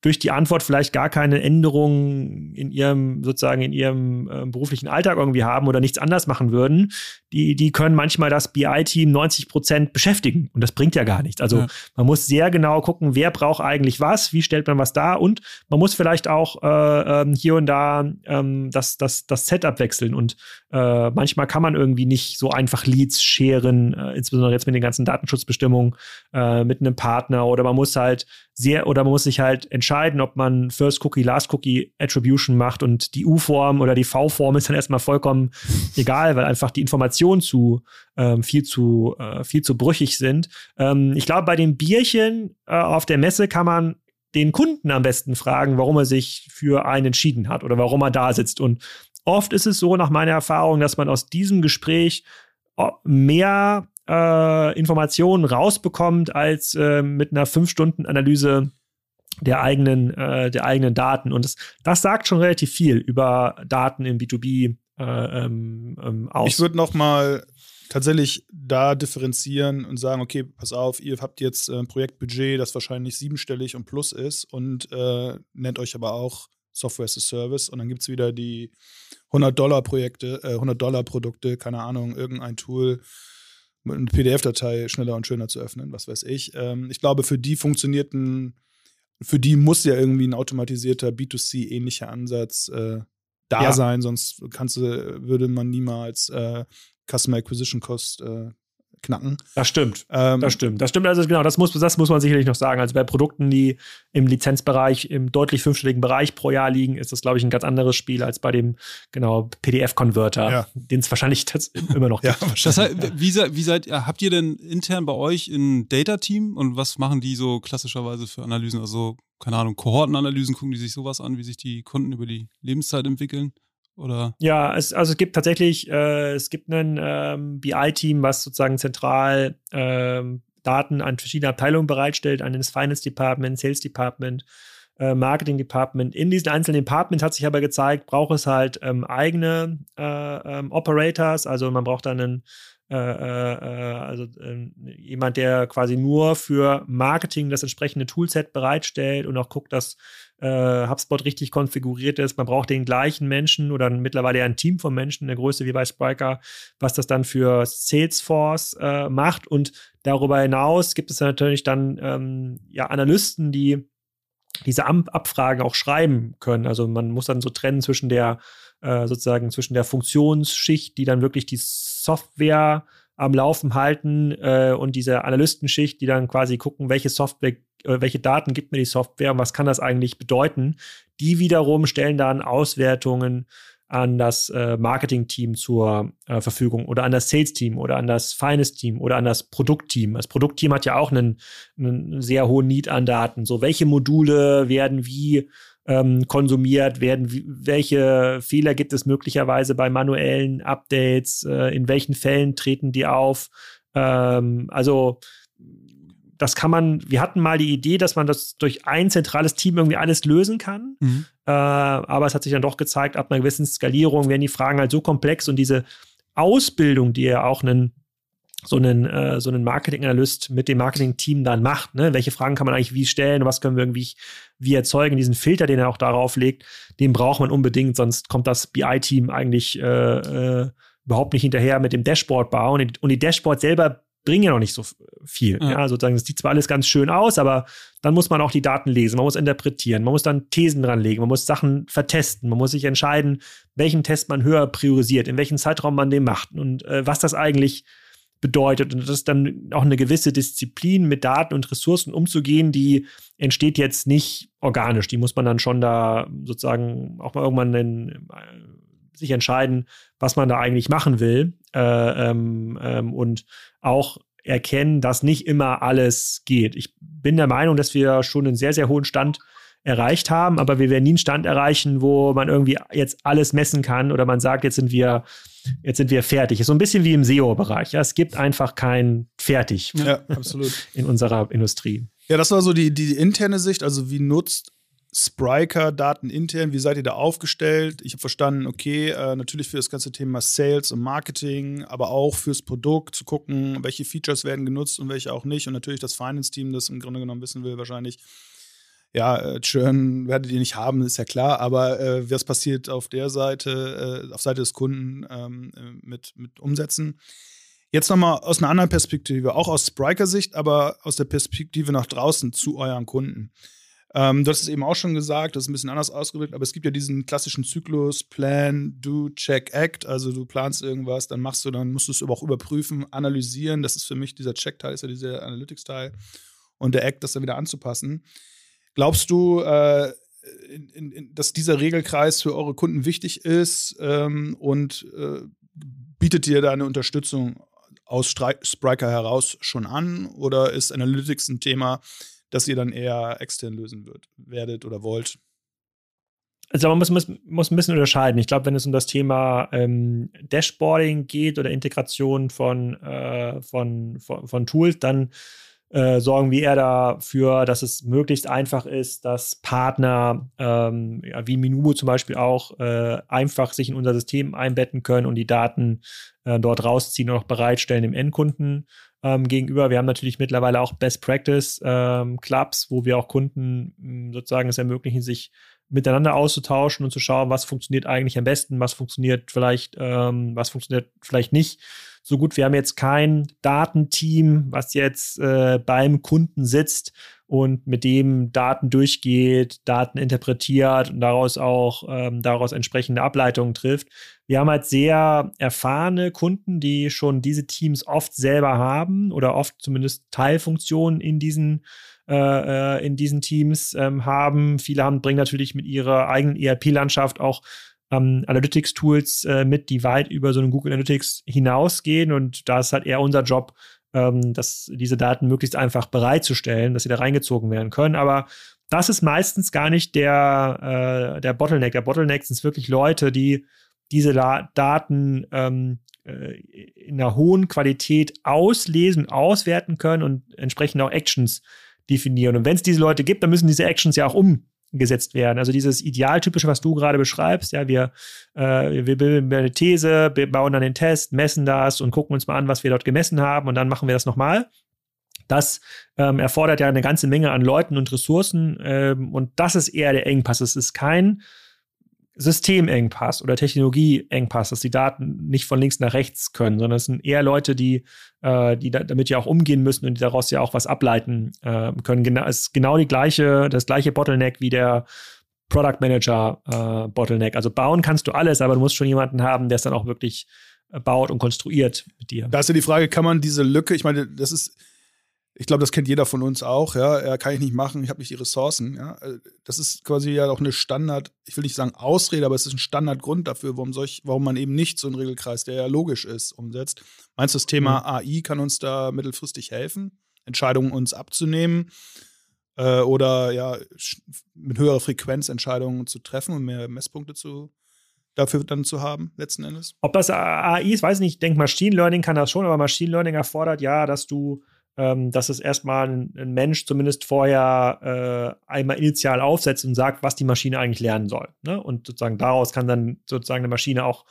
durch die Antwort vielleicht gar keine Änderungen in ihrem sozusagen in ihrem äh, beruflichen Alltag irgendwie haben oder nichts anders machen würden, die die können manchmal das BI-Team 90 Prozent beschäftigen und das bringt ja gar nichts. Also ja. man muss sehr genau gucken, wer braucht eigentlich was, wie stellt man was dar und man muss vielleicht auch äh, ähm, hier und da ähm, das das das Setup wechseln und äh, manchmal kann man irgendwie nicht so einfach Leads scheren, äh, insbesondere jetzt mit den ganzen Datenschutzbestimmungen äh, mit einem Partner oder man muss halt sehr oder man muss sich halt entscheiden, ob man First Cookie, Last Cookie Attribution macht und die U-Form oder die V-Form ist dann erstmal vollkommen egal, weil einfach die Informationen zu ähm, viel zu äh, viel zu brüchig sind. Ähm, ich glaube, bei den Bierchen äh, auf der Messe kann man den Kunden am besten fragen, warum er sich für einen entschieden hat oder warum er da sitzt. Und oft ist es so, nach meiner Erfahrung, dass man aus diesem Gespräch äh, mehr äh, Informationen rausbekommt als äh, mit einer fünf Stunden Analyse der eigenen äh, der eigenen Daten und das, das sagt schon relativ viel über Daten im B2B äh, ähm, ähm, aus. Ich würde noch mal tatsächlich da differenzieren und sagen, okay, pass auf, ihr habt jetzt ein Projektbudget, das wahrscheinlich siebenstellig und plus ist und äh, nennt euch aber auch Software as a Service und dann gibt es wieder die 100-Dollar-Projekte, äh, 100-Dollar-Produkte, keine Ahnung, irgendein Tool, eine PDF-Datei schneller und schöner zu öffnen, was weiß ich. Ähm, ich glaube, für die funktioniert ein, für die muss ja irgendwie ein automatisierter B2C-ähnlicher Ansatz äh, da ja. sein, sonst kannst du, würde man niemals äh, Customer Acquisition Cost äh, knacken. Das stimmt. Ähm, das stimmt. Das stimmt. Also genau, das muss, das muss man sicherlich noch sagen. Also bei Produkten, die im Lizenzbereich, im deutlich fünfstelligen Bereich pro Jahr liegen, ist das, glaube ich, ein ganz anderes Spiel als bei dem, genau, PDF-Converter, ja. den es wahrscheinlich immer noch gibt. Ja, das heißt, wie, wie seid, habt ihr denn intern bei euch ein Data-Team und was machen die so klassischerweise für Analysen? Also, keine Ahnung, Kohortenanalysen, gucken die sich sowas an, wie sich die Kunden über die Lebenszeit entwickeln? Oder? Ja, es, also es gibt tatsächlich, äh, es gibt ein ähm, BI-Team, was sozusagen zentral ähm, Daten an verschiedene Abteilungen bereitstellt, an das Finance Department, Sales Department, äh, Marketing Department. In diesen einzelnen Departments hat sich aber gezeigt, braucht es halt ähm, eigene äh, ähm, Operators, also man braucht dann einen äh, äh, äh, also äh, jemand, der quasi nur für Marketing das entsprechende Toolset bereitstellt und auch guckt, dass äh, HubSpot richtig konfiguriert ist. Man braucht den gleichen Menschen oder mittlerweile ein Team von Menschen, eine Größe wie bei Spriker, was das dann für Salesforce äh, macht. Und darüber hinaus gibt es natürlich dann ähm, ja, Analysten, die diese Abfragen auch schreiben können. Also man muss dann so trennen zwischen der äh, sozusagen zwischen der Funktionsschicht, die dann wirklich die Software am Laufen halten äh, und diese Analystenschicht, die dann quasi gucken, welche Software, äh, welche Daten gibt mir die Software und was kann das eigentlich bedeuten. Die wiederum stellen dann Auswertungen an das äh, Marketing-Team zur äh, Verfügung oder an das Sales-Team oder an das Finance-Team oder an das Produktteam. Das Produktteam hat ja auch einen, einen sehr hohen Need an Daten. So, welche Module werden wie ähm, konsumiert werden, welche Fehler gibt es möglicherweise bei manuellen Updates, äh, in welchen Fällen treten die auf. Ähm, also das kann man, wir hatten mal die Idee, dass man das durch ein zentrales Team irgendwie alles lösen kann. Mhm. Äh, aber es hat sich dann doch gezeigt, ab einer gewissen Skalierung werden die Fragen halt so komplex und diese Ausbildung, die ja auch einen so einen, äh, so einen Marketing-Analyst mit dem Marketing-Team dann macht. Ne? Welche Fragen kann man eigentlich wie stellen? Was können wir irgendwie wie erzeugen? Diesen Filter, den er auch darauf legt, den braucht man unbedingt, sonst kommt das BI-Team eigentlich äh, äh, überhaupt nicht hinterher mit dem Dashboard bauen. Und die, und die Dashboards selber bringen ja noch nicht so viel. Ja. ja, sozusagen, es sieht zwar alles ganz schön aus, aber dann muss man auch die Daten lesen, man muss interpretieren, man muss dann Thesen dranlegen, man muss Sachen vertesten, man muss sich entscheiden, welchen Test man höher priorisiert, in welchem Zeitraum man den macht und äh, was das eigentlich bedeutet. Und das ist dann auch eine gewisse Disziplin, mit Daten und Ressourcen umzugehen, die entsteht jetzt nicht organisch. Die muss man dann schon da sozusagen auch mal irgendwann in, äh, sich entscheiden, was man da eigentlich machen will. Äh, ähm, ähm, und auch erkennen, dass nicht immer alles geht. Ich bin der Meinung, dass wir schon einen sehr, sehr hohen Stand erreicht haben, aber wir werden nie einen Stand erreichen, wo man irgendwie jetzt alles messen kann oder man sagt, jetzt sind wir, jetzt sind wir fertig. Ist so ein bisschen wie im SEO-Bereich. Ja? Es gibt einfach kein Fertig. Ja, absolut. In unserer Industrie. Ja, das war so die, die interne Sicht. Also, wie nutzt Spriker Daten intern? Wie seid ihr da aufgestellt? Ich habe verstanden, okay, äh, natürlich für das ganze Thema Sales und Marketing, aber auch fürs Produkt zu gucken, welche Features werden genutzt und welche auch nicht. Und natürlich das Finance-Team, das im Grunde genommen wissen will, wahrscheinlich, ja, äh, Churn werdet ihr nicht haben, ist ja klar, aber äh, was passiert auf der Seite, äh, auf Seite des Kunden ähm, äh, mit, mit Umsätzen? Jetzt nochmal aus einer anderen Perspektive, auch aus Spriker-Sicht, aber aus der Perspektive nach draußen zu euren Kunden. Ähm, du hast es eben auch schon gesagt, das ist ein bisschen anders ausgedrückt, aber es gibt ja diesen klassischen Zyklus, Plan, Do, Check, Act. Also du planst irgendwas, dann machst du, dann musst du es aber auch überprüfen, analysieren. Das ist für mich dieser Check-Teil, ist ja dieser Analytics-Teil. Und der Act, das dann wieder anzupassen. Glaubst du, äh, in, in, dass dieser Regelkreis für eure Kunden wichtig ist ähm, und äh, bietet dir da eine Unterstützung aus Spriker heraus schon an oder ist Analytics ein Thema, das ihr dann eher extern lösen wird, werdet oder wollt? Also man muss, muss, muss ein bisschen unterscheiden. Ich glaube, wenn es um das Thema ähm, Dashboarding geht oder Integration von, äh, von, von, von Tools, dann äh, sorgen wir eher dafür, dass es möglichst einfach ist, dass Partner ähm, ja, wie Minubo zum Beispiel auch äh, einfach sich in unser System einbetten können und die Daten äh, dort rausziehen und auch bereitstellen dem Endkunden ähm, gegenüber. Wir haben natürlich mittlerweile auch Best Practice ähm, Clubs, wo wir auch Kunden hm, sozusagen es ermöglichen, sich miteinander auszutauschen und zu schauen, was funktioniert eigentlich am besten, was funktioniert vielleicht, ähm, was funktioniert vielleicht nicht so gut. Wir haben jetzt kein Datenteam, was jetzt äh, beim Kunden sitzt und mit dem Daten durchgeht, Daten interpretiert und daraus auch ähm, daraus entsprechende Ableitungen trifft. wir haben halt sehr erfahrene Kunden, die schon diese Teams oft selber haben oder oft zumindest Teilfunktionen in diesen äh, äh in diesen Teams ähm, haben. Viele haben, bringen natürlich mit ihrer eigenen ERP-Landschaft auch ähm, Analytics-Tools äh, mit, die weit über so einen Google Analytics hinausgehen. Und da ist halt eher unser Job, ähm, dass diese Daten möglichst einfach bereitzustellen, dass sie da reingezogen werden können. Aber das ist meistens gar nicht der, äh, der Bottleneck. Der Bottleneck sind wirklich Leute, die diese La Daten ähm, äh, in einer hohen Qualität auslesen, auswerten können und entsprechend auch Actions definieren. Und wenn es diese Leute gibt, dann müssen diese Actions ja auch um gesetzt werden. Also dieses Idealtypische, was du gerade beschreibst, ja, wir, äh, wir bilden eine These, bauen dann den Test, messen das und gucken uns mal an, was wir dort gemessen haben und dann machen wir das nochmal. Das ähm, erfordert ja eine ganze Menge an Leuten und Ressourcen ähm, und das ist eher der Engpass. Es ist kein Systemengpass oder Technologieengpass, dass die Daten nicht von links nach rechts können, sondern es sind eher Leute, die, äh, die da, damit ja auch umgehen müssen und die daraus ja auch was ableiten äh, können. Genau, ist genau die gleiche, das gleiche Bottleneck wie der Product Manager äh, Bottleneck. Also bauen kannst du alles, aber du musst schon jemanden haben, der es dann auch wirklich äh, baut und konstruiert mit dir. Da ist ja die Frage, kann man diese Lücke, ich meine, das ist ich glaube, das kennt jeder von uns auch, ja, ja kann ich nicht machen, ich habe nicht die Ressourcen, ja. Äh, das ist quasi ja auch eine Standard, ich will nicht sagen Ausrede, aber es ist ein Standardgrund dafür, warum solch, warum man eben nicht so einen Regelkreis, der ja logisch ist, umsetzt. Meinst du, das Thema mhm. AI kann uns da mittelfristig helfen, Entscheidungen uns abzunehmen? Äh, oder ja, mit höherer Frequenz Entscheidungen zu treffen und mehr Messpunkte zu dafür dann zu haben, letzten Endes? Ob das AI ist, weiß ich nicht. Ich denke, Machine Learning kann das schon, aber Machine Learning erfordert ja, dass du ähm, dass es erstmal ein, ein, Mensch zumindest vorher äh, einmal initial aufsetzt und sagt, was die Maschine eigentlich lernen soll. Ne? Und sozusagen daraus kann dann sozusagen eine Maschine auch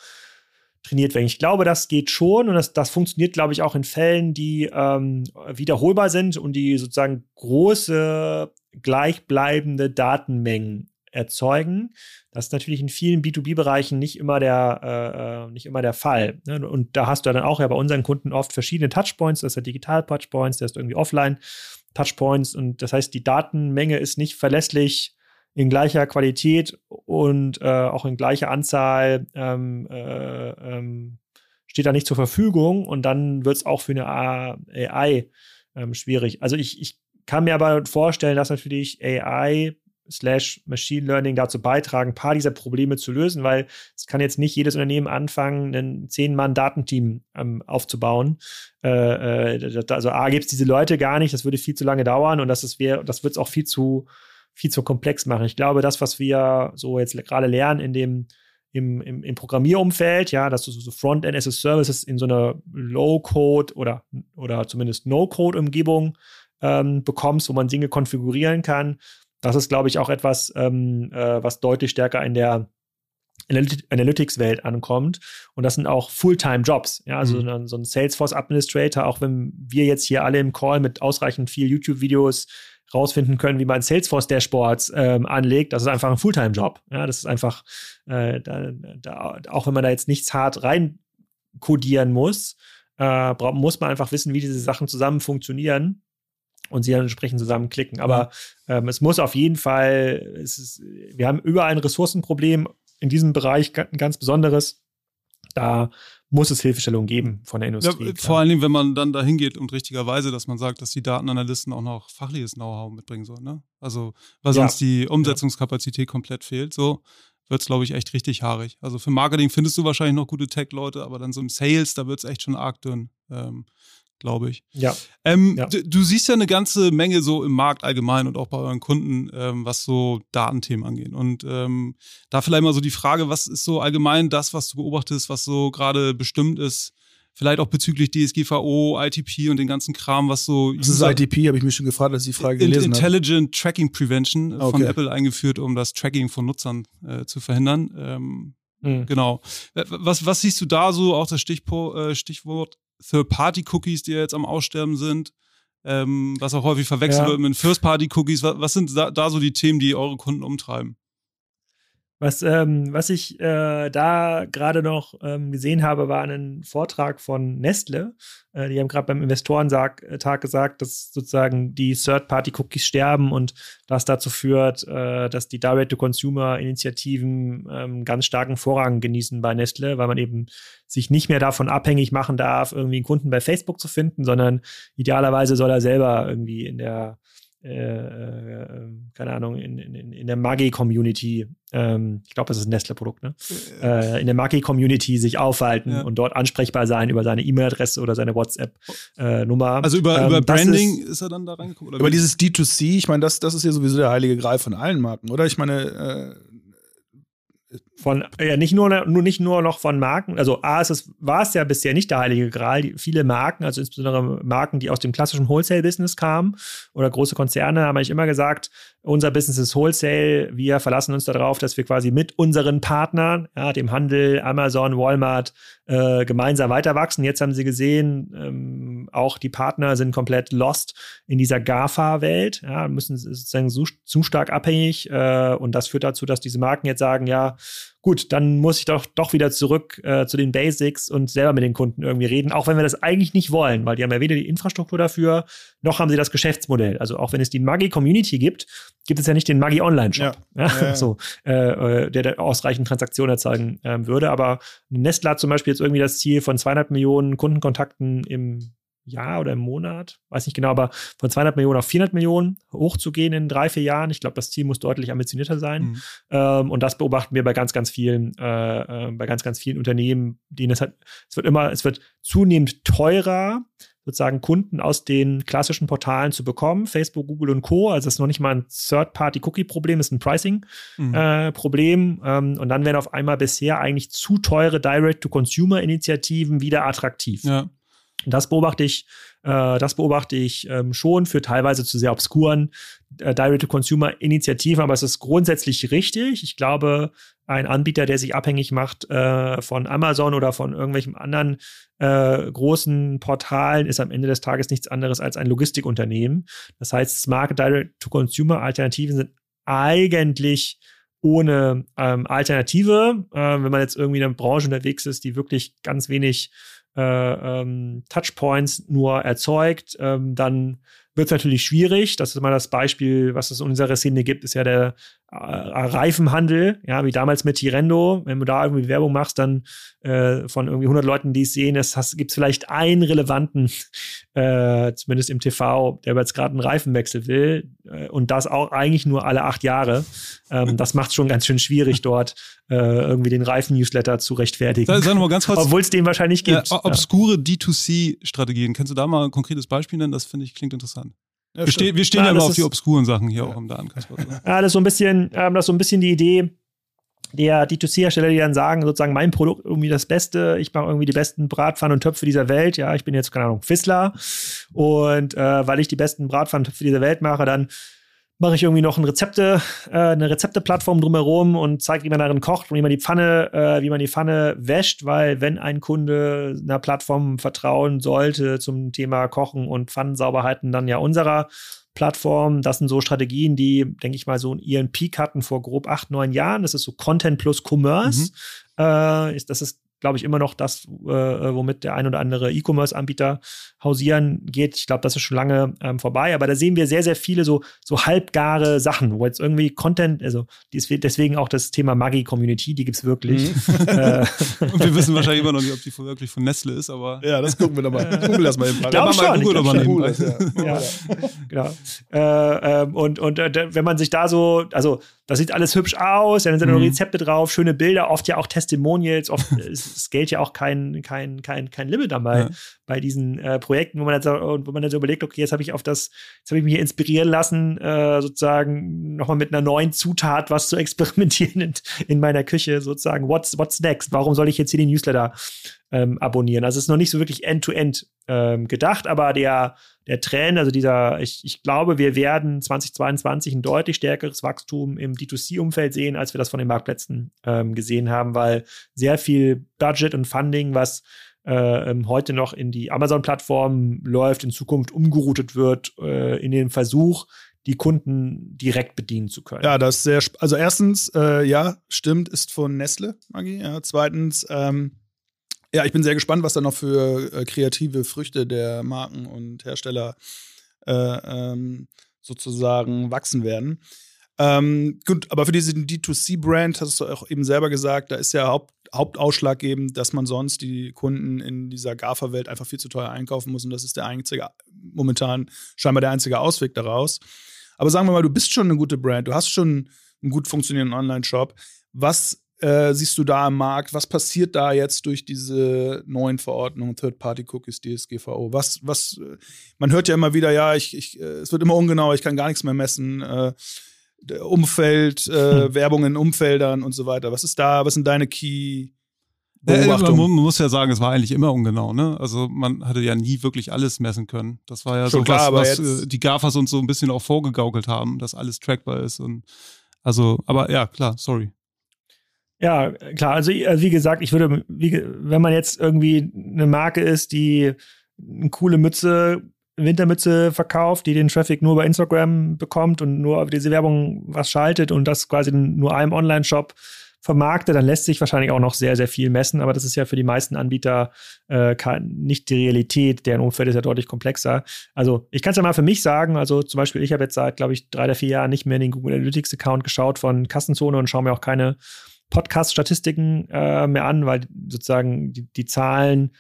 trainiert werden. Ich glaube, das geht schon und das, das funktioniert, glaube ich, auch in Fällen, die ähm, wiederholbar sind und die sozusagen große, gleichbleibende Datenmengen erzeugen. Das ist natürlich in vielen B2B-Bereichen nicht immer der, äh, äh, nicht immer der Fall. Ne? Und da hast du dann auch ja bei unseren Kunden oft verschiedene Touchpoints. Das ist ja Digital-Touchpoints, das ist irgendwie Offline-Touchpoints. Und das heißt, die Datenmenge ist nicht verlässlich in gleicher Qualität und äh, auch in gleicher Anzahl ähm, äh, ähm, steht da nicht zur Verfügung. Und dann wird es auch für eine AI ähm, schwierig. Also ich, ich kann mir aber vorstellen, dass natürlich AI slash Machine Learning dazu beitragen, ein paar dieser Probleme zu lösen, weil es kann jetzt nicht jedes Unternehmen anfangen, ein zehn-Mann-Datenteam ähm, aufzubauen. Äh, äh, also A, gibt es diese Leute gar nicht, das würde viel zu lange dauern und das, das wird es auch viel zu, viel zu komplex machen. Ich glaube, das, was wir so jetzt gerade lernen in dem im, im, im Programmierumfeld, ja, dass du so Frontend as a Services in so einer Low-Code oder, oder zumindest No-Code-Umgebung ähm, bekommst, wo man Dinge konfigurieren kann das ist, glaube ich, auch etwas, ähm, äh, was deutlich stärker in der Analytics-Welt ankommt. Und das sind auch Fulltime-Jobs. Ja, also mhm. so ein Salesforce-Administrator, auch wenn wir jetzt hier alle im Call mit ausreichend viel YouTube-Videos rausfinden können, wie man Salesforce-Dashboards ähm, anlegt, das ist einfach ein Fulltime-Job. Ja, das ist einfach, äh, da, da, auch wenn man da jetzt nichts hart rein codieren muss, äh, muss man einfach wissen, wie diese Sachen zusammen funktionieren und sie dann entsprechend zusammenklicken. Aber ähm, es muss auf jeden Fall, ist, wir haben überall ein Ressourcenproblem in diesem Bereich, ein ganz besonderes. Da muss es Hilfestellung geben von der Industrie. Ja, vor allen Dingen, wenn man dann dahin geht und richtigerweise, dass man sagt, dass die Datenanalysten auch noch fachliches Know-how mitbringen sollen. Ne? Also, weil sonst ja. die Umsetzungskapazität ja. komplett fehlt. So wird es, glaube ich, echt richtig haarig. Also für Marketing findest du wahrscheinlich noch gute Tech-Leute, aber dann so im Sales, da wird es echt schon arg dünn. Ähm, glaube ich. Ja. Ähm, ja. Du, du, siehst ja eine ganze Menge so im Markt allgemein und auch bei euren Kunden, ähm, was so Datenthemen angeht. Und ähm, da vielleicht mal so die Frage, was ist so allgemein das, was du beobachtest, was so gerade bestimmt ist? Vielleicht auch bezüglich DSGVO, ITP und den ganzen Kram, was so. Was ist ITP? Habe ich mich schon gefragt, als ich die Frage gelesen habe. Intelligent Tracking Prevention okay. von Apple eingeführt, um das Tracking von Nutzern äh, zu verhindern. Ähm, mhm. Genau. Was, was siehst du da so, auch das Stichpo, äh, Stichwort Third-Party-Cookies, die jetzt am Aussterben sind, ähm, was auch häufig verwechselt ja. wird mit First-Party-Cookies. Was, was, sind da, da, so die Themen, die eure Kunden umtreiben? Was, ähm, was ich äh, da gerade noch ähm, gesehen habe, war ein Vortrag von Nestle. Äh, die haben gerade beim Investorentag äh, gesagt, dass sozusagen die Third-Party-Cookies sterben und das dazu führt, äh, dass die Direct-to-Consumer-Initiativen ähm, ganz starken Vorrang genießen bei Nestle, weil man eben sich nicht mehr davon abhängig machen darf, irgendwie einen Kunden bei Facebook zu finden, sondern idealerweise soll er selber irgendwie in der äh, äh, keine Ahnung, in, in, in der Maggi-Community, ähm, ich glaube, das ist ein Nestle-Produkt, ne? Äh, in der Maggi-Community sich aufhalten ja. und dort ansprechbar sein über seine E-Mail-Adresse oder seine WhatsApp-Nummer. also über, ähm, über Branding ist, ist, er dann da reingekommen? Über dieses D2C, ich meine, das, das ist ja sowieso der heilige Gral von allen Marken, oder? Ich meine, äh, von ja nicht nur, nur nicht nur noch von Marken, also A ist es, war es ja bisher nicht der heilige Gral. Die, viele Marken, also insbesondere Marken, die aus dem klassischen Wholesale-Business kamen oder große Konzerne, haben eigentlich immer gesagt, unser Business ist Wholesale. Wir verlassen uns darauf, dass wir quasi mit unseren Partnern, ja, dem Handel, Amazon, Walmart, äh, gemeinsam weiter wachsen. Jetzt haben sie gesehen, ähm, auch die Partner sind komplett lost in dieser GAFA-Welt, ja, müssen sozusagen zu, zu stark abhängig. Äh, und das führt dazu, dass diese Marken jetzt sagen, ja, gut, dann muss ich doch, doch wieder zurück äh, zu den Basics und selber mit den Kunden irgendwie reden, auch wenn wir das eigentlich nicht wollen, weil die haben ja weder die Infrastruktur dafür, noch haben sie das Geschäftsmodell. Also auch wenn es die Maggi-Community gibt, gibt es ja nicht den Maggi Online-Shop, ja. ja, ja. so, äh, äh der, ausreichend Transaktionen erzeugen äh, würde. Aber Nestle hat zum Beispiel jetzt irgendwie das Ziel von 200 Millionen Kundenkontakten im Jahr oder im Monat, weiß nicht genau, aber von 200 Millionen auf 400 Millionen hochzugehen in drei, vier Jahren. Ich glaube, das Ziel muss deutlich ambitionierter sein. Mhm. Ähm, und das beobachten wir bei ganz, ganz vielen, äh, äh, bei ganz, ganz vielen Unternehmen, denen es halt, es wird immer, es wird zunehmend teurer, sozusagen Kunden aus den klassischen Portalen zu bekommen, Facebook, Google und Co. Also es ist noch nicht mal ein Third-Party-Cookie-Problem, es ist ein Pricing-Problem. Mhm. Äh, ähm, und dann werden auf einmal bisher eigentlich zu teure Direct-to-Consumer-Initiativen wieder attraktiv. Ja. Das beobachte ich, äh, das beobachte ich ähm, schon für teilweise zu sehr obskuren äh, Direct-to-Consumer-Initiativen, aber es ist grundsätzlich richtig. Ich glaube, ein Anbieter, der sich abhängig macht äh, von Amazon oder von irgendwelchen anderen äh, großen Portalen, ist am Ende des Tages nichts anderes als ein Logistikunternehmen. Das heißt, smart Direct-to-Consumer-Alternativen sind eigentlich ohne ähm, Alternative, äh, wenn man jetzt irgendwie in einer Branche unterwegs ist, die wirklich ganz wenig äh, ähm, Touchpoints nur erzeugt, ähm, dann wird es natürlich schwierig. Das ist mal das Beispiel, was es in unserer Szene gibt, ist ja der Reifenhandel, ja, wie damals mit Tirendo. Wenn du da irgendwie Werbung machst, dann äh, von irgendwie 100 Leuten, die es sehen, es gibt es vielleicht einen relevanten, äh, zumindest im TV, der jetzt gerade einen Reifenwechsel will äh, und das auch eigentlich nur alle acht Jahre. Ähm, das macht es schon ganz schön schwierig, dort äh, irgendwie den Reifen-Newsletter zu rechtfertigen. Sag, sag mal ganz kurz. Obwohl es den wahrscheinlich gibt. obskure D2C-Strategien. Kannst du da mal ein konkretes Beispiel nennen? Das finde ich klingt interessant. Ja, wir, ste wir, stehen ja, ja immer auf die obskuren Sachen hier auch im Datenkasper. Ja, das ist so ein bisschen, ähm, das so ein bisschen die Idee der D2C-Hersteller, die dann sagen, sozusagen mein Produkt irgendwie das Beste, ich mache irgendwie die besten Bratpfannen und Töpfe dieser Welt. Ja, ich bin jetzt, keine Ahnung, Fissler. Und äh, weil ich die besten Bratpfannen und Töpfe dieser Welt mache, dann mache ich irgendwie noch ein Rezepte, äh, eine Rezepteplattform drumherum und zeige, wie man darin kocht und wie man die Pfanne, äh, wie man die Pfanne wäscht, weil wenn ein Kunde einer Plattform vertrauen sollte zum Thema Kochen und Pfannensauberheiten, dann ja unserer Plattform. Das sind so Strategien, die, denke ich mal, so ihren Peak hatten vor grob acht, neun Jahren. Das ist so Content plus Commerce. Mhm. Äh, das ist glaube ich, immer noch das, äh, womit der ein oder andere E-Commerce-Anbieter hausieren geht. Ich glaube, das ist schon lange ähm, vorbei. Aber da sehen wir sehr, sehr viele so, so halbgare Sachen, wo jetzt irgendwie Content, also deswegen auch das Thema Maggi-Community, die gibt es wirklich. Mhm. äh, Und wir wissen wahrscheinlich immer noch nicht, ob die wirklich von Nestle ist, aber. Ja, das gucken wir doch mal. Google das mal eben. Ich glaube schon. Google ich glaub mal schon. Ja, genau. Äh, ähm, und und äh, wenn man sich da so, also das sieht alles hübsch aus, dann sind mhm. da noch Rezepte drauf, schöne Bilder, oft ja auch Testimonials, oft ist Geld ja auch kein, kein, kein, kein Limit dabei ja. bei diesen äh, Projekten, wo man, dann, wo man dann so überlegt, okay, jetzt habe ich auf das, jetzt habe ich mich hier inspirieren lassen, äh, sozusagen nochmal mit einer neuen Zutat was zu experimentieren in, in, meiner Küche, sozusagen, what's, what's next? Warum soll ich jetzt hier den Newsletter ähm, abonnieren? Also es ist noch nicht so wirklich end-to-end -end, ähm, gedacht, aber der der Trend, also dieser, ich, ich glaube, wir werden 2022 ein deutlich stärkeres Wachstum im D2C-Umfeld sehen, als wir das von den Marktplätzen ähm, gesehen haben, weil sehr viel Budget und Funding, was äh, ähm, heute noch in die Amazon-Plattform läuft, in Zukunft umgeroutet wird äh, in den Versuch, die Kunden direkt bedienen zu können. Ja, das ist sehr, also erstens, äh, ja, stimmt, ist von Nestle, Maggie. Ja, zweitens, ähm, ja, ich bin sehr gespannt, was da noch für äh, kreative Früchte der Marken und Hersteller äh, ähm, sozusagen wachsen werden. Ähm, gut, aber für diesen D2C-Brand, hast du auch eben selber gesagt, da ist ja Haupt, hauptausschlaggebend, dass man sonst die Kunden in dieser GAFA-Welt einfach viel zu teuer einkaufen muss und das ist der einzige, momentan scheinbar der einzige Ausweg daraus. Aber sagen wir mal, du bist schon eine gute Brand, du hast schon einen gut funktionierenden Online-Shop. Was äh, siehst du da am Markt? Was passiert da jetzt durch diese neuen Verordnungen, Third-Party-Cookies, DSGVO? Was, was, äh, man hört ja immer wieder, ja, ich, ich, äh, es wird immer ungenau, ich kann gar nichts mehr messen. Äh, Umfeld, äh, hm. Werbung in Umfeldern und so weiter. Was ist da, was sind deine Key? Beobachtungen? man, muss ja sagen, es war eigentlich immer ungenau, ne? Also man hatte ja nie wirklich alles messen können. Das war ja Schon so klar, was, was die GAFAs uns so ein bisschen auch vorgegaukelt haben, dass alles trackbar ist und also, aber ja, klar, sorry. Ja, klar. Also, äh, wie gesagt, ich würde, wie, wenn man jetzt irgendwie eine Marke ist, die eine coole Mütze Wintermütze verkauft, die den Traffic nur bei Instagram bekommt und nur auf diese Werbung was schaltet und das quasi nur einem Online-Shop vermarktet, dann lässt sich wahrscheinlich auch noch sehr, sehr viel messen. Aber das ist ja für die meisten Anbieter äh, nicht die Realität. Deren Umfeld ist ja deutlich komplexer. Also ich kann es ja mal für mich sagen. Also zum Beispiel, ich habe jetzt seit, glaube ich, drei oder vier Jahren nicht mehr in den Google Analytics-Account geschaut von Kassenzone und schaue mir auch keine Podcast-Statistiken äh, mehr an, weil sozusagen die, die Zahlen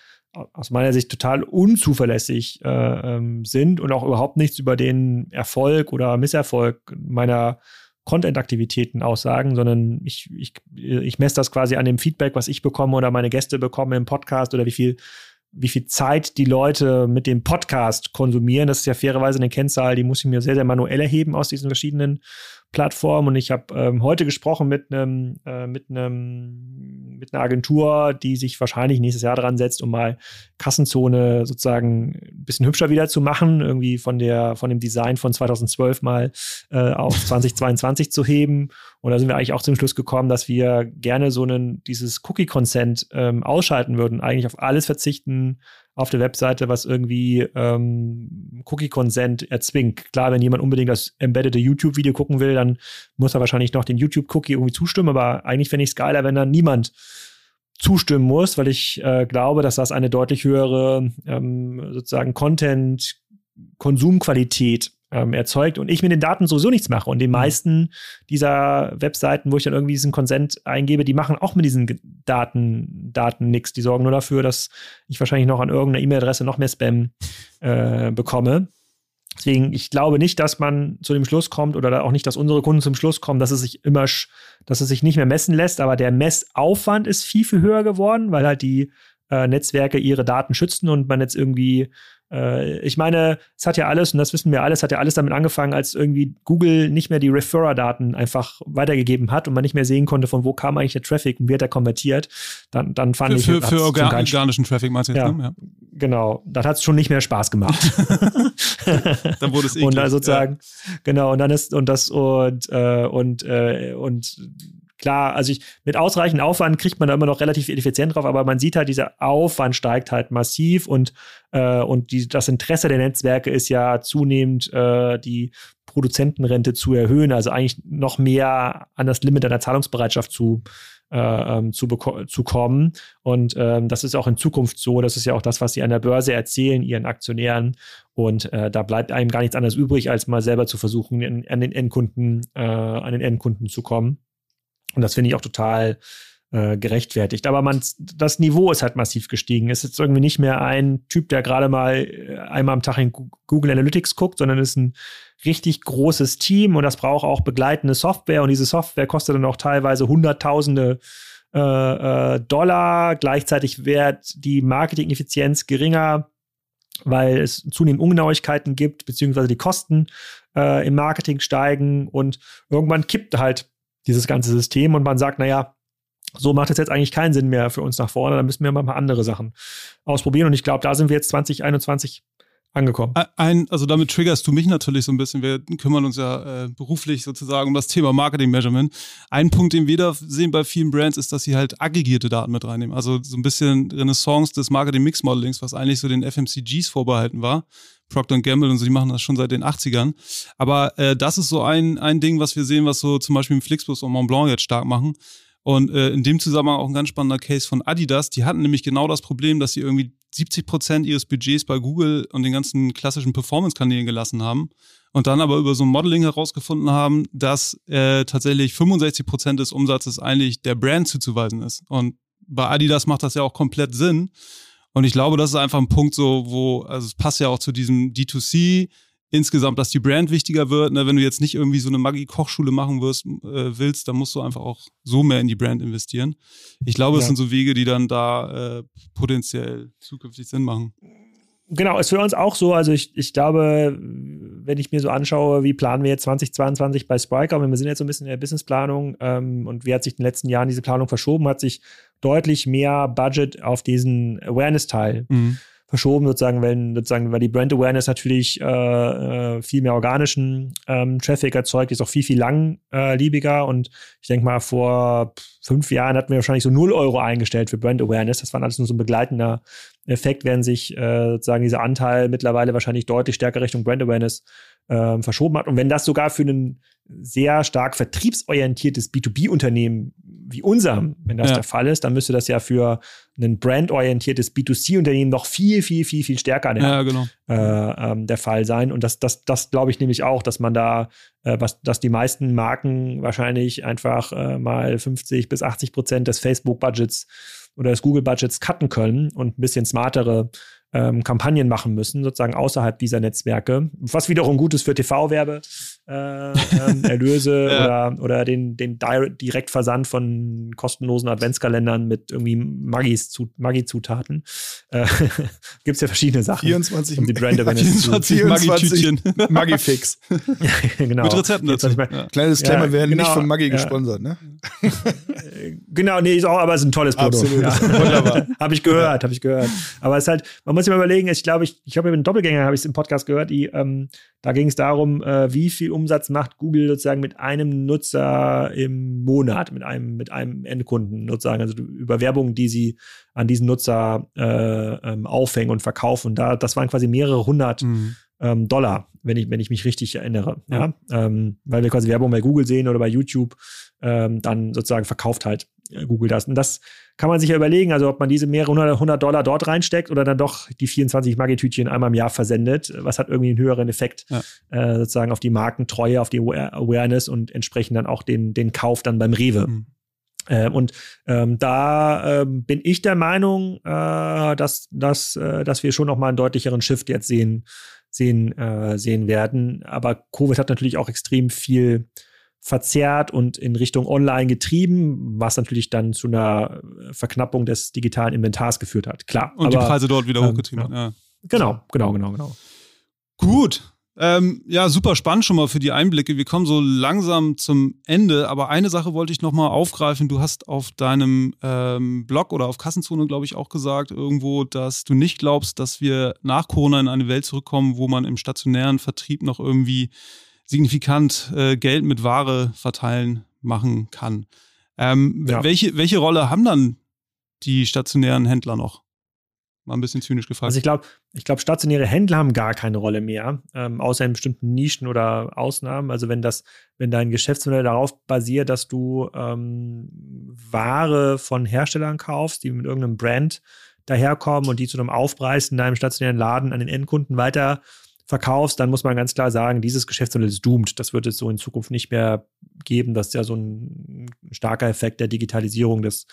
aus meiner Sicht total unzuverlässig äh, ähm, sind und auch überhaupt nichts über den Erfolg oder Misserfolg meiner Content-Aktivitäten aussagen, sondern ich, ich, ich messe das quasi an dem Feedback, was ich bekomme oder meine Gäste bekommen im Podcast oder wie viel, wie viel Zeit die Leute mit dem Podcast konsumieren. Das ist ja fairerweise eine Kennzahl, die muss ich mir sehr, sehr manuell erheben aus diesen verschiedenen Plattform und ich habe ähm, heute gesprochen mit einem äh, mit einem mit einer Agentur, die sich wahrscheinlich nächstes Jahr dran setzt, um mal Kassenzone sozusagen ein bisschen hübscher wieder zu machen, irgendwie von der von dem Design von 2012 mal äh, auf 2022 zu heben. Und da sind wir eigentlich auch zum Schluss gekommen, dass wir gerne so einen dieses Cookie Consent ähm, ausschalten würden, eigentlich auf alles verzichten, auf der Webseite, was irgendwie ähm, Cookie-Consent erzwingt. Klar, wenn jemand unbedingt das embeddete YouTube-Video gucken will, dann muss er wahrscheinlich noch den YouTube-Cookie irgendwie zustimmen, aber eigentlich fände ich es geiler, wenn dann niemand zustimmen muss, weil ich äh, glaube, dass das eine deutlich höhere ähm, sozusagen Content-Konsumqualität ähm, erzeugt und ich mit den Daten sowieso nichts mache. Und die mhm. meisten dieser Webseiten, wo ich dann irgendwie diesen Consent eingebe, die machen auch mit diesen Daten, Daten nichts. Die sorgen nur dafür, dass ich wahrscheinlich noch an irgendeiner E-Mail-Adresse noch mehr Spam äh, bekomme. Deswegen, ich glaube nicht, dass man zu dem Schluss kommt oder auch nicht, dass unsere Kunden zum Schluss kommen, dass es sich immer, dass es sich nicht mehr messen lässt, aber der Messaufwand ist viel, viel höher geworden, weil halt die äh, Netzwerke ihre Daten schützen und man jetzt irgendwie ich meine, es hat ja alles, und das wissen wir alles, hat ja alles damit angefangen, als irgendwie Google nicht mehr die Referrer-Daten einfach weitergegeben hat und man nicht mehr sehen konnte, von wo kam eigentlich der Traffic und wie hat er konvertiert. Dann, dann fand für, ich. Für, für organ organischen Traffic meinst du jetzt, ja, ne? ja. Genau. Das hat es schon nicht mehr Spaß gemacht. dann wurde es eklig, Und dann sozusagen, ja. genau, und dann ist, und das, und, äh, und, äh, und klar, also ich, mit ausreichend Aufwand kriegt man da immer noch relativ effizient drauf, aber man sieht halt, dieser Aufwand steigt halt massiv und, äh, und die, das Interesse der Netzwerke ist ja zunehmend äh, die Produzentenrente zu erhöhen, also eigentlich noch mehr an das Limit einer Zahlungsbereitschaft zu, äh, ähm, zu, zu kommen. Und ähm, das ist auch in Zukunft so. Das ist ja auch das, was sie an der Börse erzählen, ihren Aktionären. Und äh, da bleibt einem gar nichts anderes übrig, als mal selber zu versuchen, in, an den Endkunden, äh, an den Endkunden zu kommen. Und das finde ich auch total äh, gerechtfertigt. Aber man, das Niveau ist halt massiv gestiegen. Es ist jetzt irgendwie nicht mehr ein Typ, der gerade mal äh, einmal am Tag in Google Analytics guckt, sondern es ist ein richtig großes Team und das braucht auch begleitende Software und diese Software kostet dann auch teilweise Hunderttausende äh, äh, Dollar. Gleichzeitig wird die Marketing-Effizienz geringer, weil es zunehmend Ungenauigkeiten gibt, beziehungsweise die Kosten äh, im Marketing steigen und irgendwann kippt halt dieses ganze System und man sagt, naja, so macht es jetzt eigentlich keinen Sinn mehr für uns nach vorne, dann müssen wir mal ein paar andere Sachen ausprobieren. Und ich glaube, da sind wir jetzt 2021 angekommen. Ein, also damit triggerst du mich natürlich so ein bisschen. Wir kümmern uns ja äh, beruflich sozusagen um das Thema Marketing Measurement. Ein Punkt, den wir da sehen bei vielen Brands, ist, dass sie halt aggregierte Daten mit reinnehmen. Also so ein bisschen Renaissance des Marketing Mix Modelings, was eigentlich so den FMCGs vorbehalten war. Procter Gamble und so, die machen das schon seit den 80ern. Aber äh, das ist so ein, ein Ding, was wir sehen, was so zum Beispiel im Flixbus und Mont Blanc jetzt stark machen. Und äh, in dem Zusammenhang auch ein ganz spannender Case von Adidas. Die hatten nämlich genau das Problem, dass sie irgendwie 70 Prozent ihres Budgets bei Google und den ganzen klassischen Performance-Kanälen gelassen haben und dann aber über so ein Modeling herausgefunden haben, dass äh, tatsächlich 65 Prozent des Umsatzes eigentlich der Brand zuzuweisen ist. Und bei Adidas macht das ja auch komplett Sinn. Und ich glaube, das ist einfach ein Punkt so, wo, also es passt ja auch zu diesem D2C, insgesamt, dass die Brand wichtiger wird. Ne? Wenn du jetzt nicht irgendwie so eine Maggi-Kochschule machen wirst, äh, willst, dann musst du einfach auch so mehr in die Brand investieren. Ich glaube, es sind so Wege, die dann da äh, potenziell zukünftig Sinn machen. Genau, ist für uns auch so. Also ich, ich glaube, wenn ich mir so anschaue, wie planen wir jetzt 2022 bei Spriker, wir sind jetzt so ein bisschen in der Businessplanung ähm, und wie hat sich in den letzten Jahren diese Planung verschoben, hat sich deutlich mehr Budget auf diesen Awareness-Teil mhm verschoben, sozusagen, wenn sozusagen, weil die Brand Awareness natürlich äh, äh, viel mehr organischen ähm, Traffic erzeugt, ist auch viel, viel langliebiger. Äh, und ich denke mal, vor fünf Jahren hatten wir wahrscheinlich so 0 Euro eingestellt für Brand Awareness. Das war alles nur so ein begleitender Effekt, während sich äh, sozusagen dieser Anteil mittlerweile wahrscheinlich deutlich stärker Richtung Brand Awareness äh, verschoben hat. Und wenn das sogar für einen sehr stark vertriebsorientiertes B2B-Unternehmen wie unserem, wenn das ja. der Fall ist, dann müsste das ja für ein brandorientiertes B2C-Unternehmen noch viel, viel, viel, viel stärker der, ja, genau. äh, ähm, der Fall sein. Und das, das, das glaube ich nämlich auch, dass man da, äh, was, dass die meisten Marken wahrscheinlich einfach äh, mal 50 bis 80 Prozent des Facebook-Budgets oder des Google-Budgets cutten können und ein bisschen smartere ähm, Kampagnen machen müssen, sozusagen außerhalb dieser Netzwerke. Was wiederum gut ist für TV-Werbe, äh, ähm, Erlöse ja. oder, oder den, den Direktversand von kostenlosen Adventskalendern mit irgendwie Maggi-Zutaten. Äh, Gibt es ja verschiedene Sachen. 24 um die Brand Awareness 24 Maggi-Tütchen. Maggi-Fix. genau. Mit Rezepten dazu. Ja. Kleines Disclaimer, ja, werden genau, nicht von Maggi gesponsert, ne? genau, nee, ist auch, aber es ist ein tolles Produkt. Absolut. Ja. Wunderbar. habe ich gehört, habe ich gehört. Aber es ist halt, man muss sich mal überlegen, ich glaube, ich, ich habe mit einem Doppelgänger, habe ich es im Podcast gehört, die, ähm, da ging es darum, äh, wie viel Umsatz macht Google sozusagen mit einem Nutzer im Monat, mit einem, mit einem Endkunden sozusagen, also über Werbung, die sie an diesen Nutzer äh, ähm, aufhängen und verkaufen. Da, das waren quasi mehrere hundert mhm. ähm, Dollar, wenn ich, wenn ich mich richtig erinnere. Ja. ja? Ähm, weil wir quasi Werbung bei Google sehen oder bei YouTube, ähm, dann sozusagen verkauft halt Google das. Und das kann man sich ja überlegen, also ob man diese mehrere hundert Dollar dort reinsteckt oder dann doch die 24 Maggi-Tütchen einmal im Jahr versendet. Was hat irgendwie einen höheren Effekt ja. äh, sozusagen auf die Markentreue, auf die Awareness und entsprechend dann auch den, den Kauf dann beim Rewe. Mhm. Äh, und ähm, da äh, bin ich der Meinung, äh, dass, dass, äh, dass wir schon noch mal einen deutlicheren Shift jetzt sehen, sehen, äh, sehen werden. Aber Covid hat natürlich auch extrem viel verzerrt und in Richtung Online getrieben, was natürlich dann zu einer Verknappung des digitalen Inventars geführt hat. Klar. Und aber, die Preise dort wieder ähm, hochgetrieben ja. ja. Genau, genau, genau, genau. Gut. Ähm, ja, super spannend schon mal für die Einblicke. Wir kommen so langsam zum Ende, aber eine Sache wollte ich noch mal aufgreifen. Du hast auf deinem ähm, Blog oder auf Kassenzone, glaube ich, auch gesagt irgendwo, dass du nicht glaubst, dass wir nach Corona in eine Welt zurückkommen, wo man im stationären Vertrieb noch irgendwie signifikant äh, Geld mit Ware verteilen machen kann. Ähm, ja. welche, welche Rolle haben dann die stationären Händler noch? Mal ein bisschen zynisch gefragt. Also ich glaube, ich glaube, stationäre Händler haben gar keine Rolle mehr, ähm, außer in bestimmten Nischen oder Ausnahmen. Also wenn das, wenn dein Geschäftsmodell darauf basiert, dass du ähm, Ware von Herstellern kaufst, die mit irgendeinem Brand daherkommen und die zu einem Aufpreis in deinem stationären Laden an den Endkunden weiter verkaufst, dann muss man ganz klar sagen, dieses Geschäftsmodell ist doomed. Das wird es so in Zukunft nicht mehr geben. Das ist ja so ein starker Effekt der Digitalisierung des,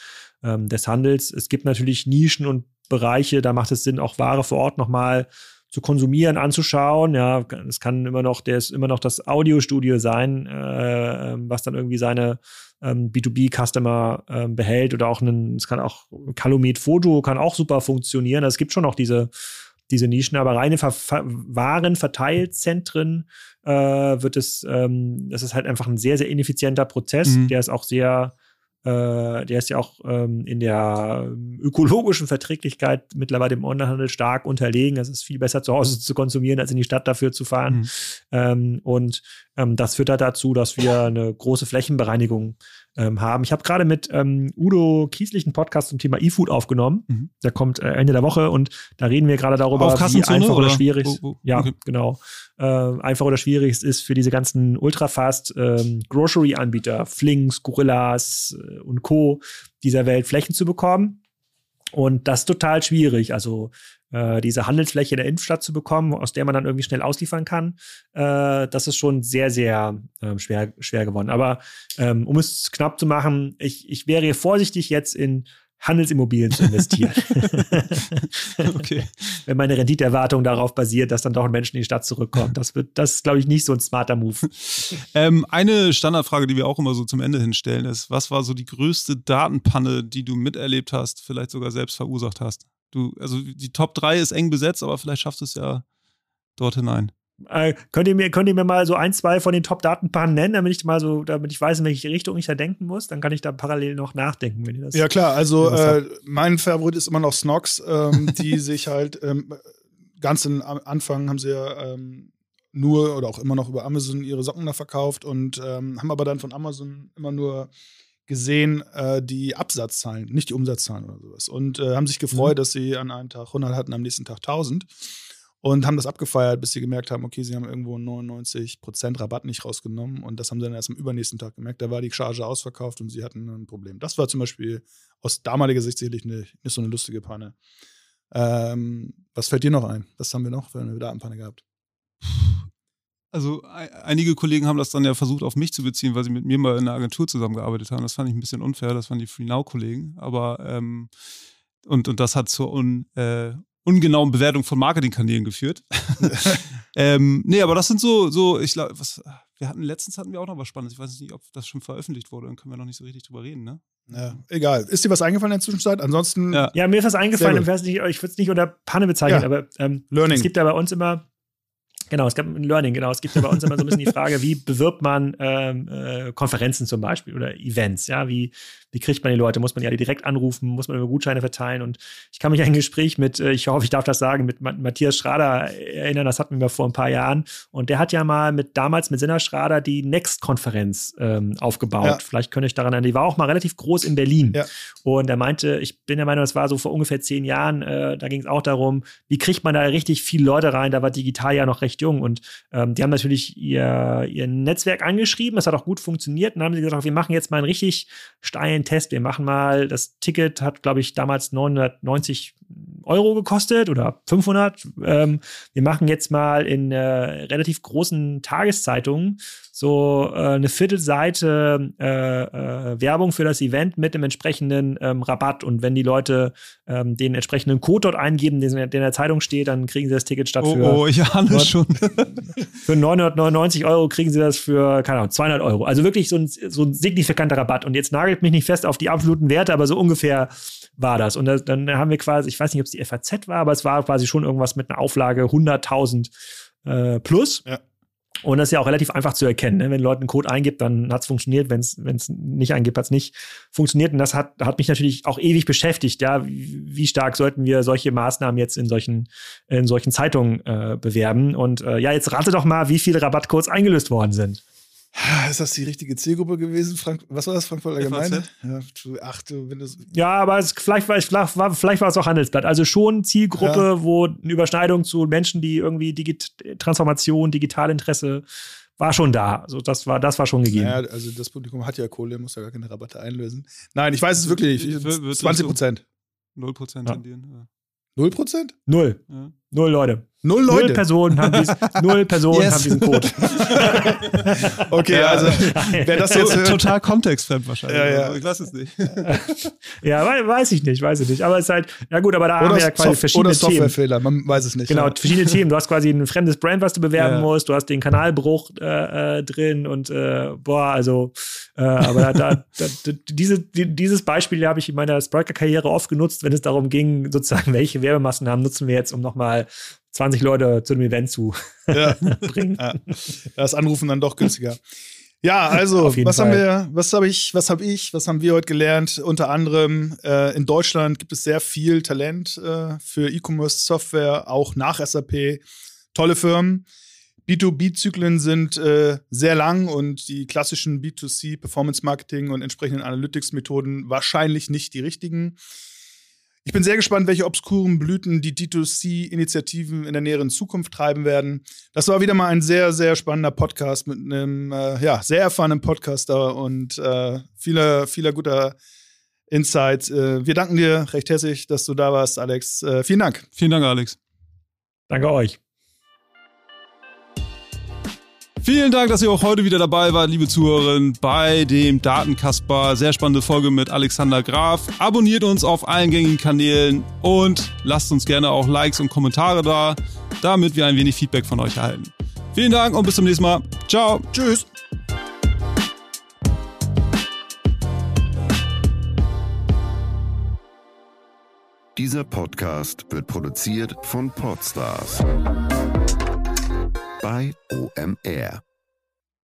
ähm, des Handels. Es gibt natürlich Nischen und Bereiche, da macht es Sinn, auch Ware vor Ort nochmal zu konsumieren, anzuschauen. Ja, es kann immer noch, der ist immer noch das Audiostudio sein, äh, ähm, was dann irgendwie seine ähm, B2B-Customer äh, behält oder auch ein, es kann auch Calumet Foto kann auch super funktionieren. Also es gibt schon noch diese diese Nischen, aber reine Ver Ver Warenverteilzentren äh, wird es, ähm, das ist halt einfach ein sehr, sehr ineffizienter Prozess, mhm. der ist auch sehr äh, der ist ja auch ähm, in der ähm, ökologischen Verträglichkeit mittlerweile im Onlinehandel stark unterlegen. Es ist viel besser zu Hause zu konsumieren, als in die Stadt dafür zu fahren. Mhm. Ähm, und ähm, das führt halt dazu, dass wir eine große Flächenbereinigung ähm, haben. Ich habe gerade mit ähm, Udo Kieslich einen Podcast zum Thema E-Food aufgenommen. Mhm. Der kommt äh, Ende der Woche und da reden wir gerade darüber, wie einfach oder, oder schwierig oh, oh, ja okay. genau äh, einfach oder schwierig es ist für diese ganzen Ultrafast ähm, Grocery-Anbieter, Flings, Gorillas äh, und Co. dieser Welt Flächen zu bekommen. Und das ist total schwierig. Also äh, diese Handelsfläche in der Innenstadt zu bekommen, aus der man dann irgendwie schnell ausliefern kann, äh, das ist schon sehr, sehr äh, schwer, schwer geworden. Aber ähm, um es knapp zu machen, ich, ich wäre vorsichtig jetzt in Handelsimmobilien zu investieren. okay. Wenn meine Renditeerwartung darauf basiert, dass dann doch ein Mensch in die Stadt zurückkommt. Das wird, das ist, glaube ich, nicht so ein smarter Move. Ähm, eine Standardfrage, die wir auch immer so zum Ende hinstellen, ist: Was war so die größte Datenpanne, die du miterlebt hast, vielleicht sogar selbst verursacht hast? Du, also die Top 3 ist eng besetzt, aber vielleicht schaffst du es ja dort hinein. Äh, könnt, ihr mir, könnt ihr mir mal so ein, zwei von den Top-Datenpaaren nennen, damit ich mal so, damit ich weiß, in welche Richtung ich da denken muss? Dann kann ich da parallel noch nachdenken, wenn ihr das. Ja, klar, also äh, mein Favorit ist immer noch Snox, ähm, die sich halt ähm, ganz am Anfang haben sie ja ähm, nur oder auch immer noch über Amazon ihre Socken da verkauft und ähm, haben aber dann von Amazon immer nur gesehen, äh, die Absatzzahlen, nicht die Umsatzzahlen oder sowas. Und äh, haben sich gefreut, mhm. dass sie an einem Tag 100 hatten, am nächsten Tag 1000 und haben das abgefeiert, bis sie gemerkt haben, okay, sie haben irgendwo 99% Rabatt nicht rausgenommen und das haben sie dann erst am übernächsten Tag gemerkt. Da war die Charge ausverkauft und sie hatten ein Problem. Das war zum Beispiel aus damaliger Sicht sicherlich eine, nicht so eine lustige Panne. Ähm, was fällt dir noch ein? Was haben wir noch für eine Datenpanne gehabt? Also einige Kollegen haben das dann ja versucht auf mich zu beziehen, weil sie mit mir mal in einer Agentur zusammengearbeitet haben. Das fand ich ein bisschen unfair, das waren die Free Now-Kollegen. Aber ähm, und, und das hat zur un, äh, ungenauen Bewertung von Marketingkanälen geführt. ähm, nee, aber das sind so, so, ich glaube, was, wir hatten letztens hatten wir auch noch was Spannendes. Ich weiß nicht, ob das schon veröffentlicht wurde, dann können wir noch nicht so richtig drüber reden, ne? Ja, egal. Ist dir was eingefallen in der Zwischenzeit? Ansonsten. Ja, ja mir ist was eingefallen. Ich, ich würde es nicht unter Panne bezeichnen, ja. aber ähm, Learning. es gibt ja bei uns immer Genau, es gab ein Learning, genau. Es gibt ja bei uns immer so ein bisschen die Frage, wie bewirbt man ähm, äh, Konferenzen zum Beispiel oder Events, ja, wie, wie kriegt man die Leute? Muss man ja direkt anrufen? Muss man über Gutscheine verteilen? Und ich kann mich an ein Gespräch mit, äh, ich hoffe, ich darf das sagen, mit Matthias Schrader erinnern, das hatten wir vor ein paar Jahren. Und der hat ja mal mit damals mit Sinner Schrader die Next-Konferenz ähm, aufgebaut. Ja. Vielleicht könnte ich daran erinnern. Die war auch mal relativ groß in Berlin. Ja. Und er meinte, ich bin der Meinung, das war so vor ungefähr zehn Jahren, äh, da ging es auch darum, wie kriegt man da richtig viele Leute rein? Da war digital ja noch recht jung. Und ähm, die haben natürlich ihr, ihr Netzwerk angeschrieben. Das hat auch gut funktioniert. Und dann haben sie gesagt, wir machen jetzt mal einen richtig steilen Test. Wir machen mal, das Ticket hat, glaube ich, damals 990 Euro gekostet oder 500. Ähm, wir machen jetzt mal in äh, relativ großen Tageszeitungen so äh, eine Viertelseite äh, äh, Werbung für das Event mit dem entsprechenden ähm, Rabatt. Und wenn die Leute ähm, den entsprechenden Code dort eingeben, den, der in der Zeitung steht, dann kriegen sie das Ticket statt oh, für. Oh, ich ahne schon. für 999 Euro kriegen sie das für, keine Ahnung, 200 Euro. Also wirklich so ein, so ein signifikanter Rabatt. Und jetzt nagelt mich nicht fest auf die absoluten Werte, aber so ungefähr war das. Und das, dann haben wir quasi, ich weiß nicht, ob es die FAZ war, aber es war quasi schon irgendwas mit einer Auflage 100.000 äh, plus. Ja. Und das ist ja auch relativ einfach zu erkennen. Ne? Wenn Leute einen Code eingibt, dann hat es funktioniert. Wenn es nicht eingibt, hat es nicht funktioniert. Und das hat, hat mich natürlich auch ewig beschäftigt. Ja, wie, wie stark sollten wir solche Maßnahmen jetzt in solchen, in solchen Zeitungen äh, bewerben? Und äh, ja, jetzt rate doch mal, wie viele Rabattcodes eingelöst worden sind. Ist das die richtige Zielgruppe gewesen? Frank was war das, Frankfurt Allgemeine? Ja, ach, du, wenn ja, aber es, vielleicht, war, vielleicht, war, vielleicht war es auch Handelsblatt. Also schon Zielgruppe, ja. wo eine Überschneidung zu Menschen, die irgendwie Digit Transformation, Digitalinteresse war schon da. Also das war, das war schon gegeben. Ja, also das Publikum hat ja Kohle, muss ja gar keine Rabatte einlösen. Nein, ich weiß es wirklich. 20 Prozent. 0 Prozent ja. tendieren. Null Prozent? Null. Ja. Null Leute. Null Leute. Null Personen haben, dies, null Personen yes. haben diesen Code. okay, also wer das jetzt so, total kontextfremd wahrscheinlich. Ja, ja. Ich weiß es nicht. ja, weiß ich nicht, weiß ich nicht. Aber es ist halt, ja gut, aber da oder haben wir ja quasi verschiedene oder Softwarefehler, man weiß es nicht. Genau, ja. verschiedene Themen. Du hast quasi ein fremdes Brand, was du bewerben ja. musst. Du hast den Kanalbruch äh, äh, drin und äh, boah, also, äh, aber da, da, da, diese, die, dieses Beispiel habe ich in meiner Spriker-Karriere oft genutzt, wenn es darum ging, sozusagen, welche Werbemassen haben, nutzen wir jetzt, um nochmal 20 Leute zu dem Event zu ja. bringen. Ja. Das Anrufen dann doch günstiger. Ja, also was Fall. haben wir, was habe ich, was habe ich, was haben wir heute gelernt? Unter anderem äh, in Deutschland gibt es sehr viel Talent äh, für E-Commerce-Software, auch nach SAP. Tolle Firmen. B2B-Zyklen sind äh, sehr lang und die klassischen B2C Performance Marketing und entsprechenden Analytics-Methoden wahrscheinlich nicht die richtigen. Ich bin sehr gespannt, welche obskuren Blüten die D2C-Initiativen in der näheren Zukunft treiben werden. Das war wieder mal ein sehr, sehr spannender Podcast mit einem äh, ja, sehr erfahrenen Podcaster und äh, vieler, vieler guter Insights. Äh, wir danken dir recht herzlich, dass du da warst, Alex. Äh, vielen Dank. Vielen Dank, Alex. Danke euch. Vielen Dank, dass ihr auch heute wieder dabei wart, liebe Zuhörerinnen, bei dem Datenkasper. Sehr spannende Folge mit Alexander Graf. Abonniert uns auf allen gängigen Kanälen und lasst uns gerne auch Likes und Kommentare da, damit wir ein wenig Feedback von euch erhalten. Vielen Dank und bis zum nächsten Mal. Ciao. Tschüss. Dieser Podcast wird produziert von Podstars bei OMR.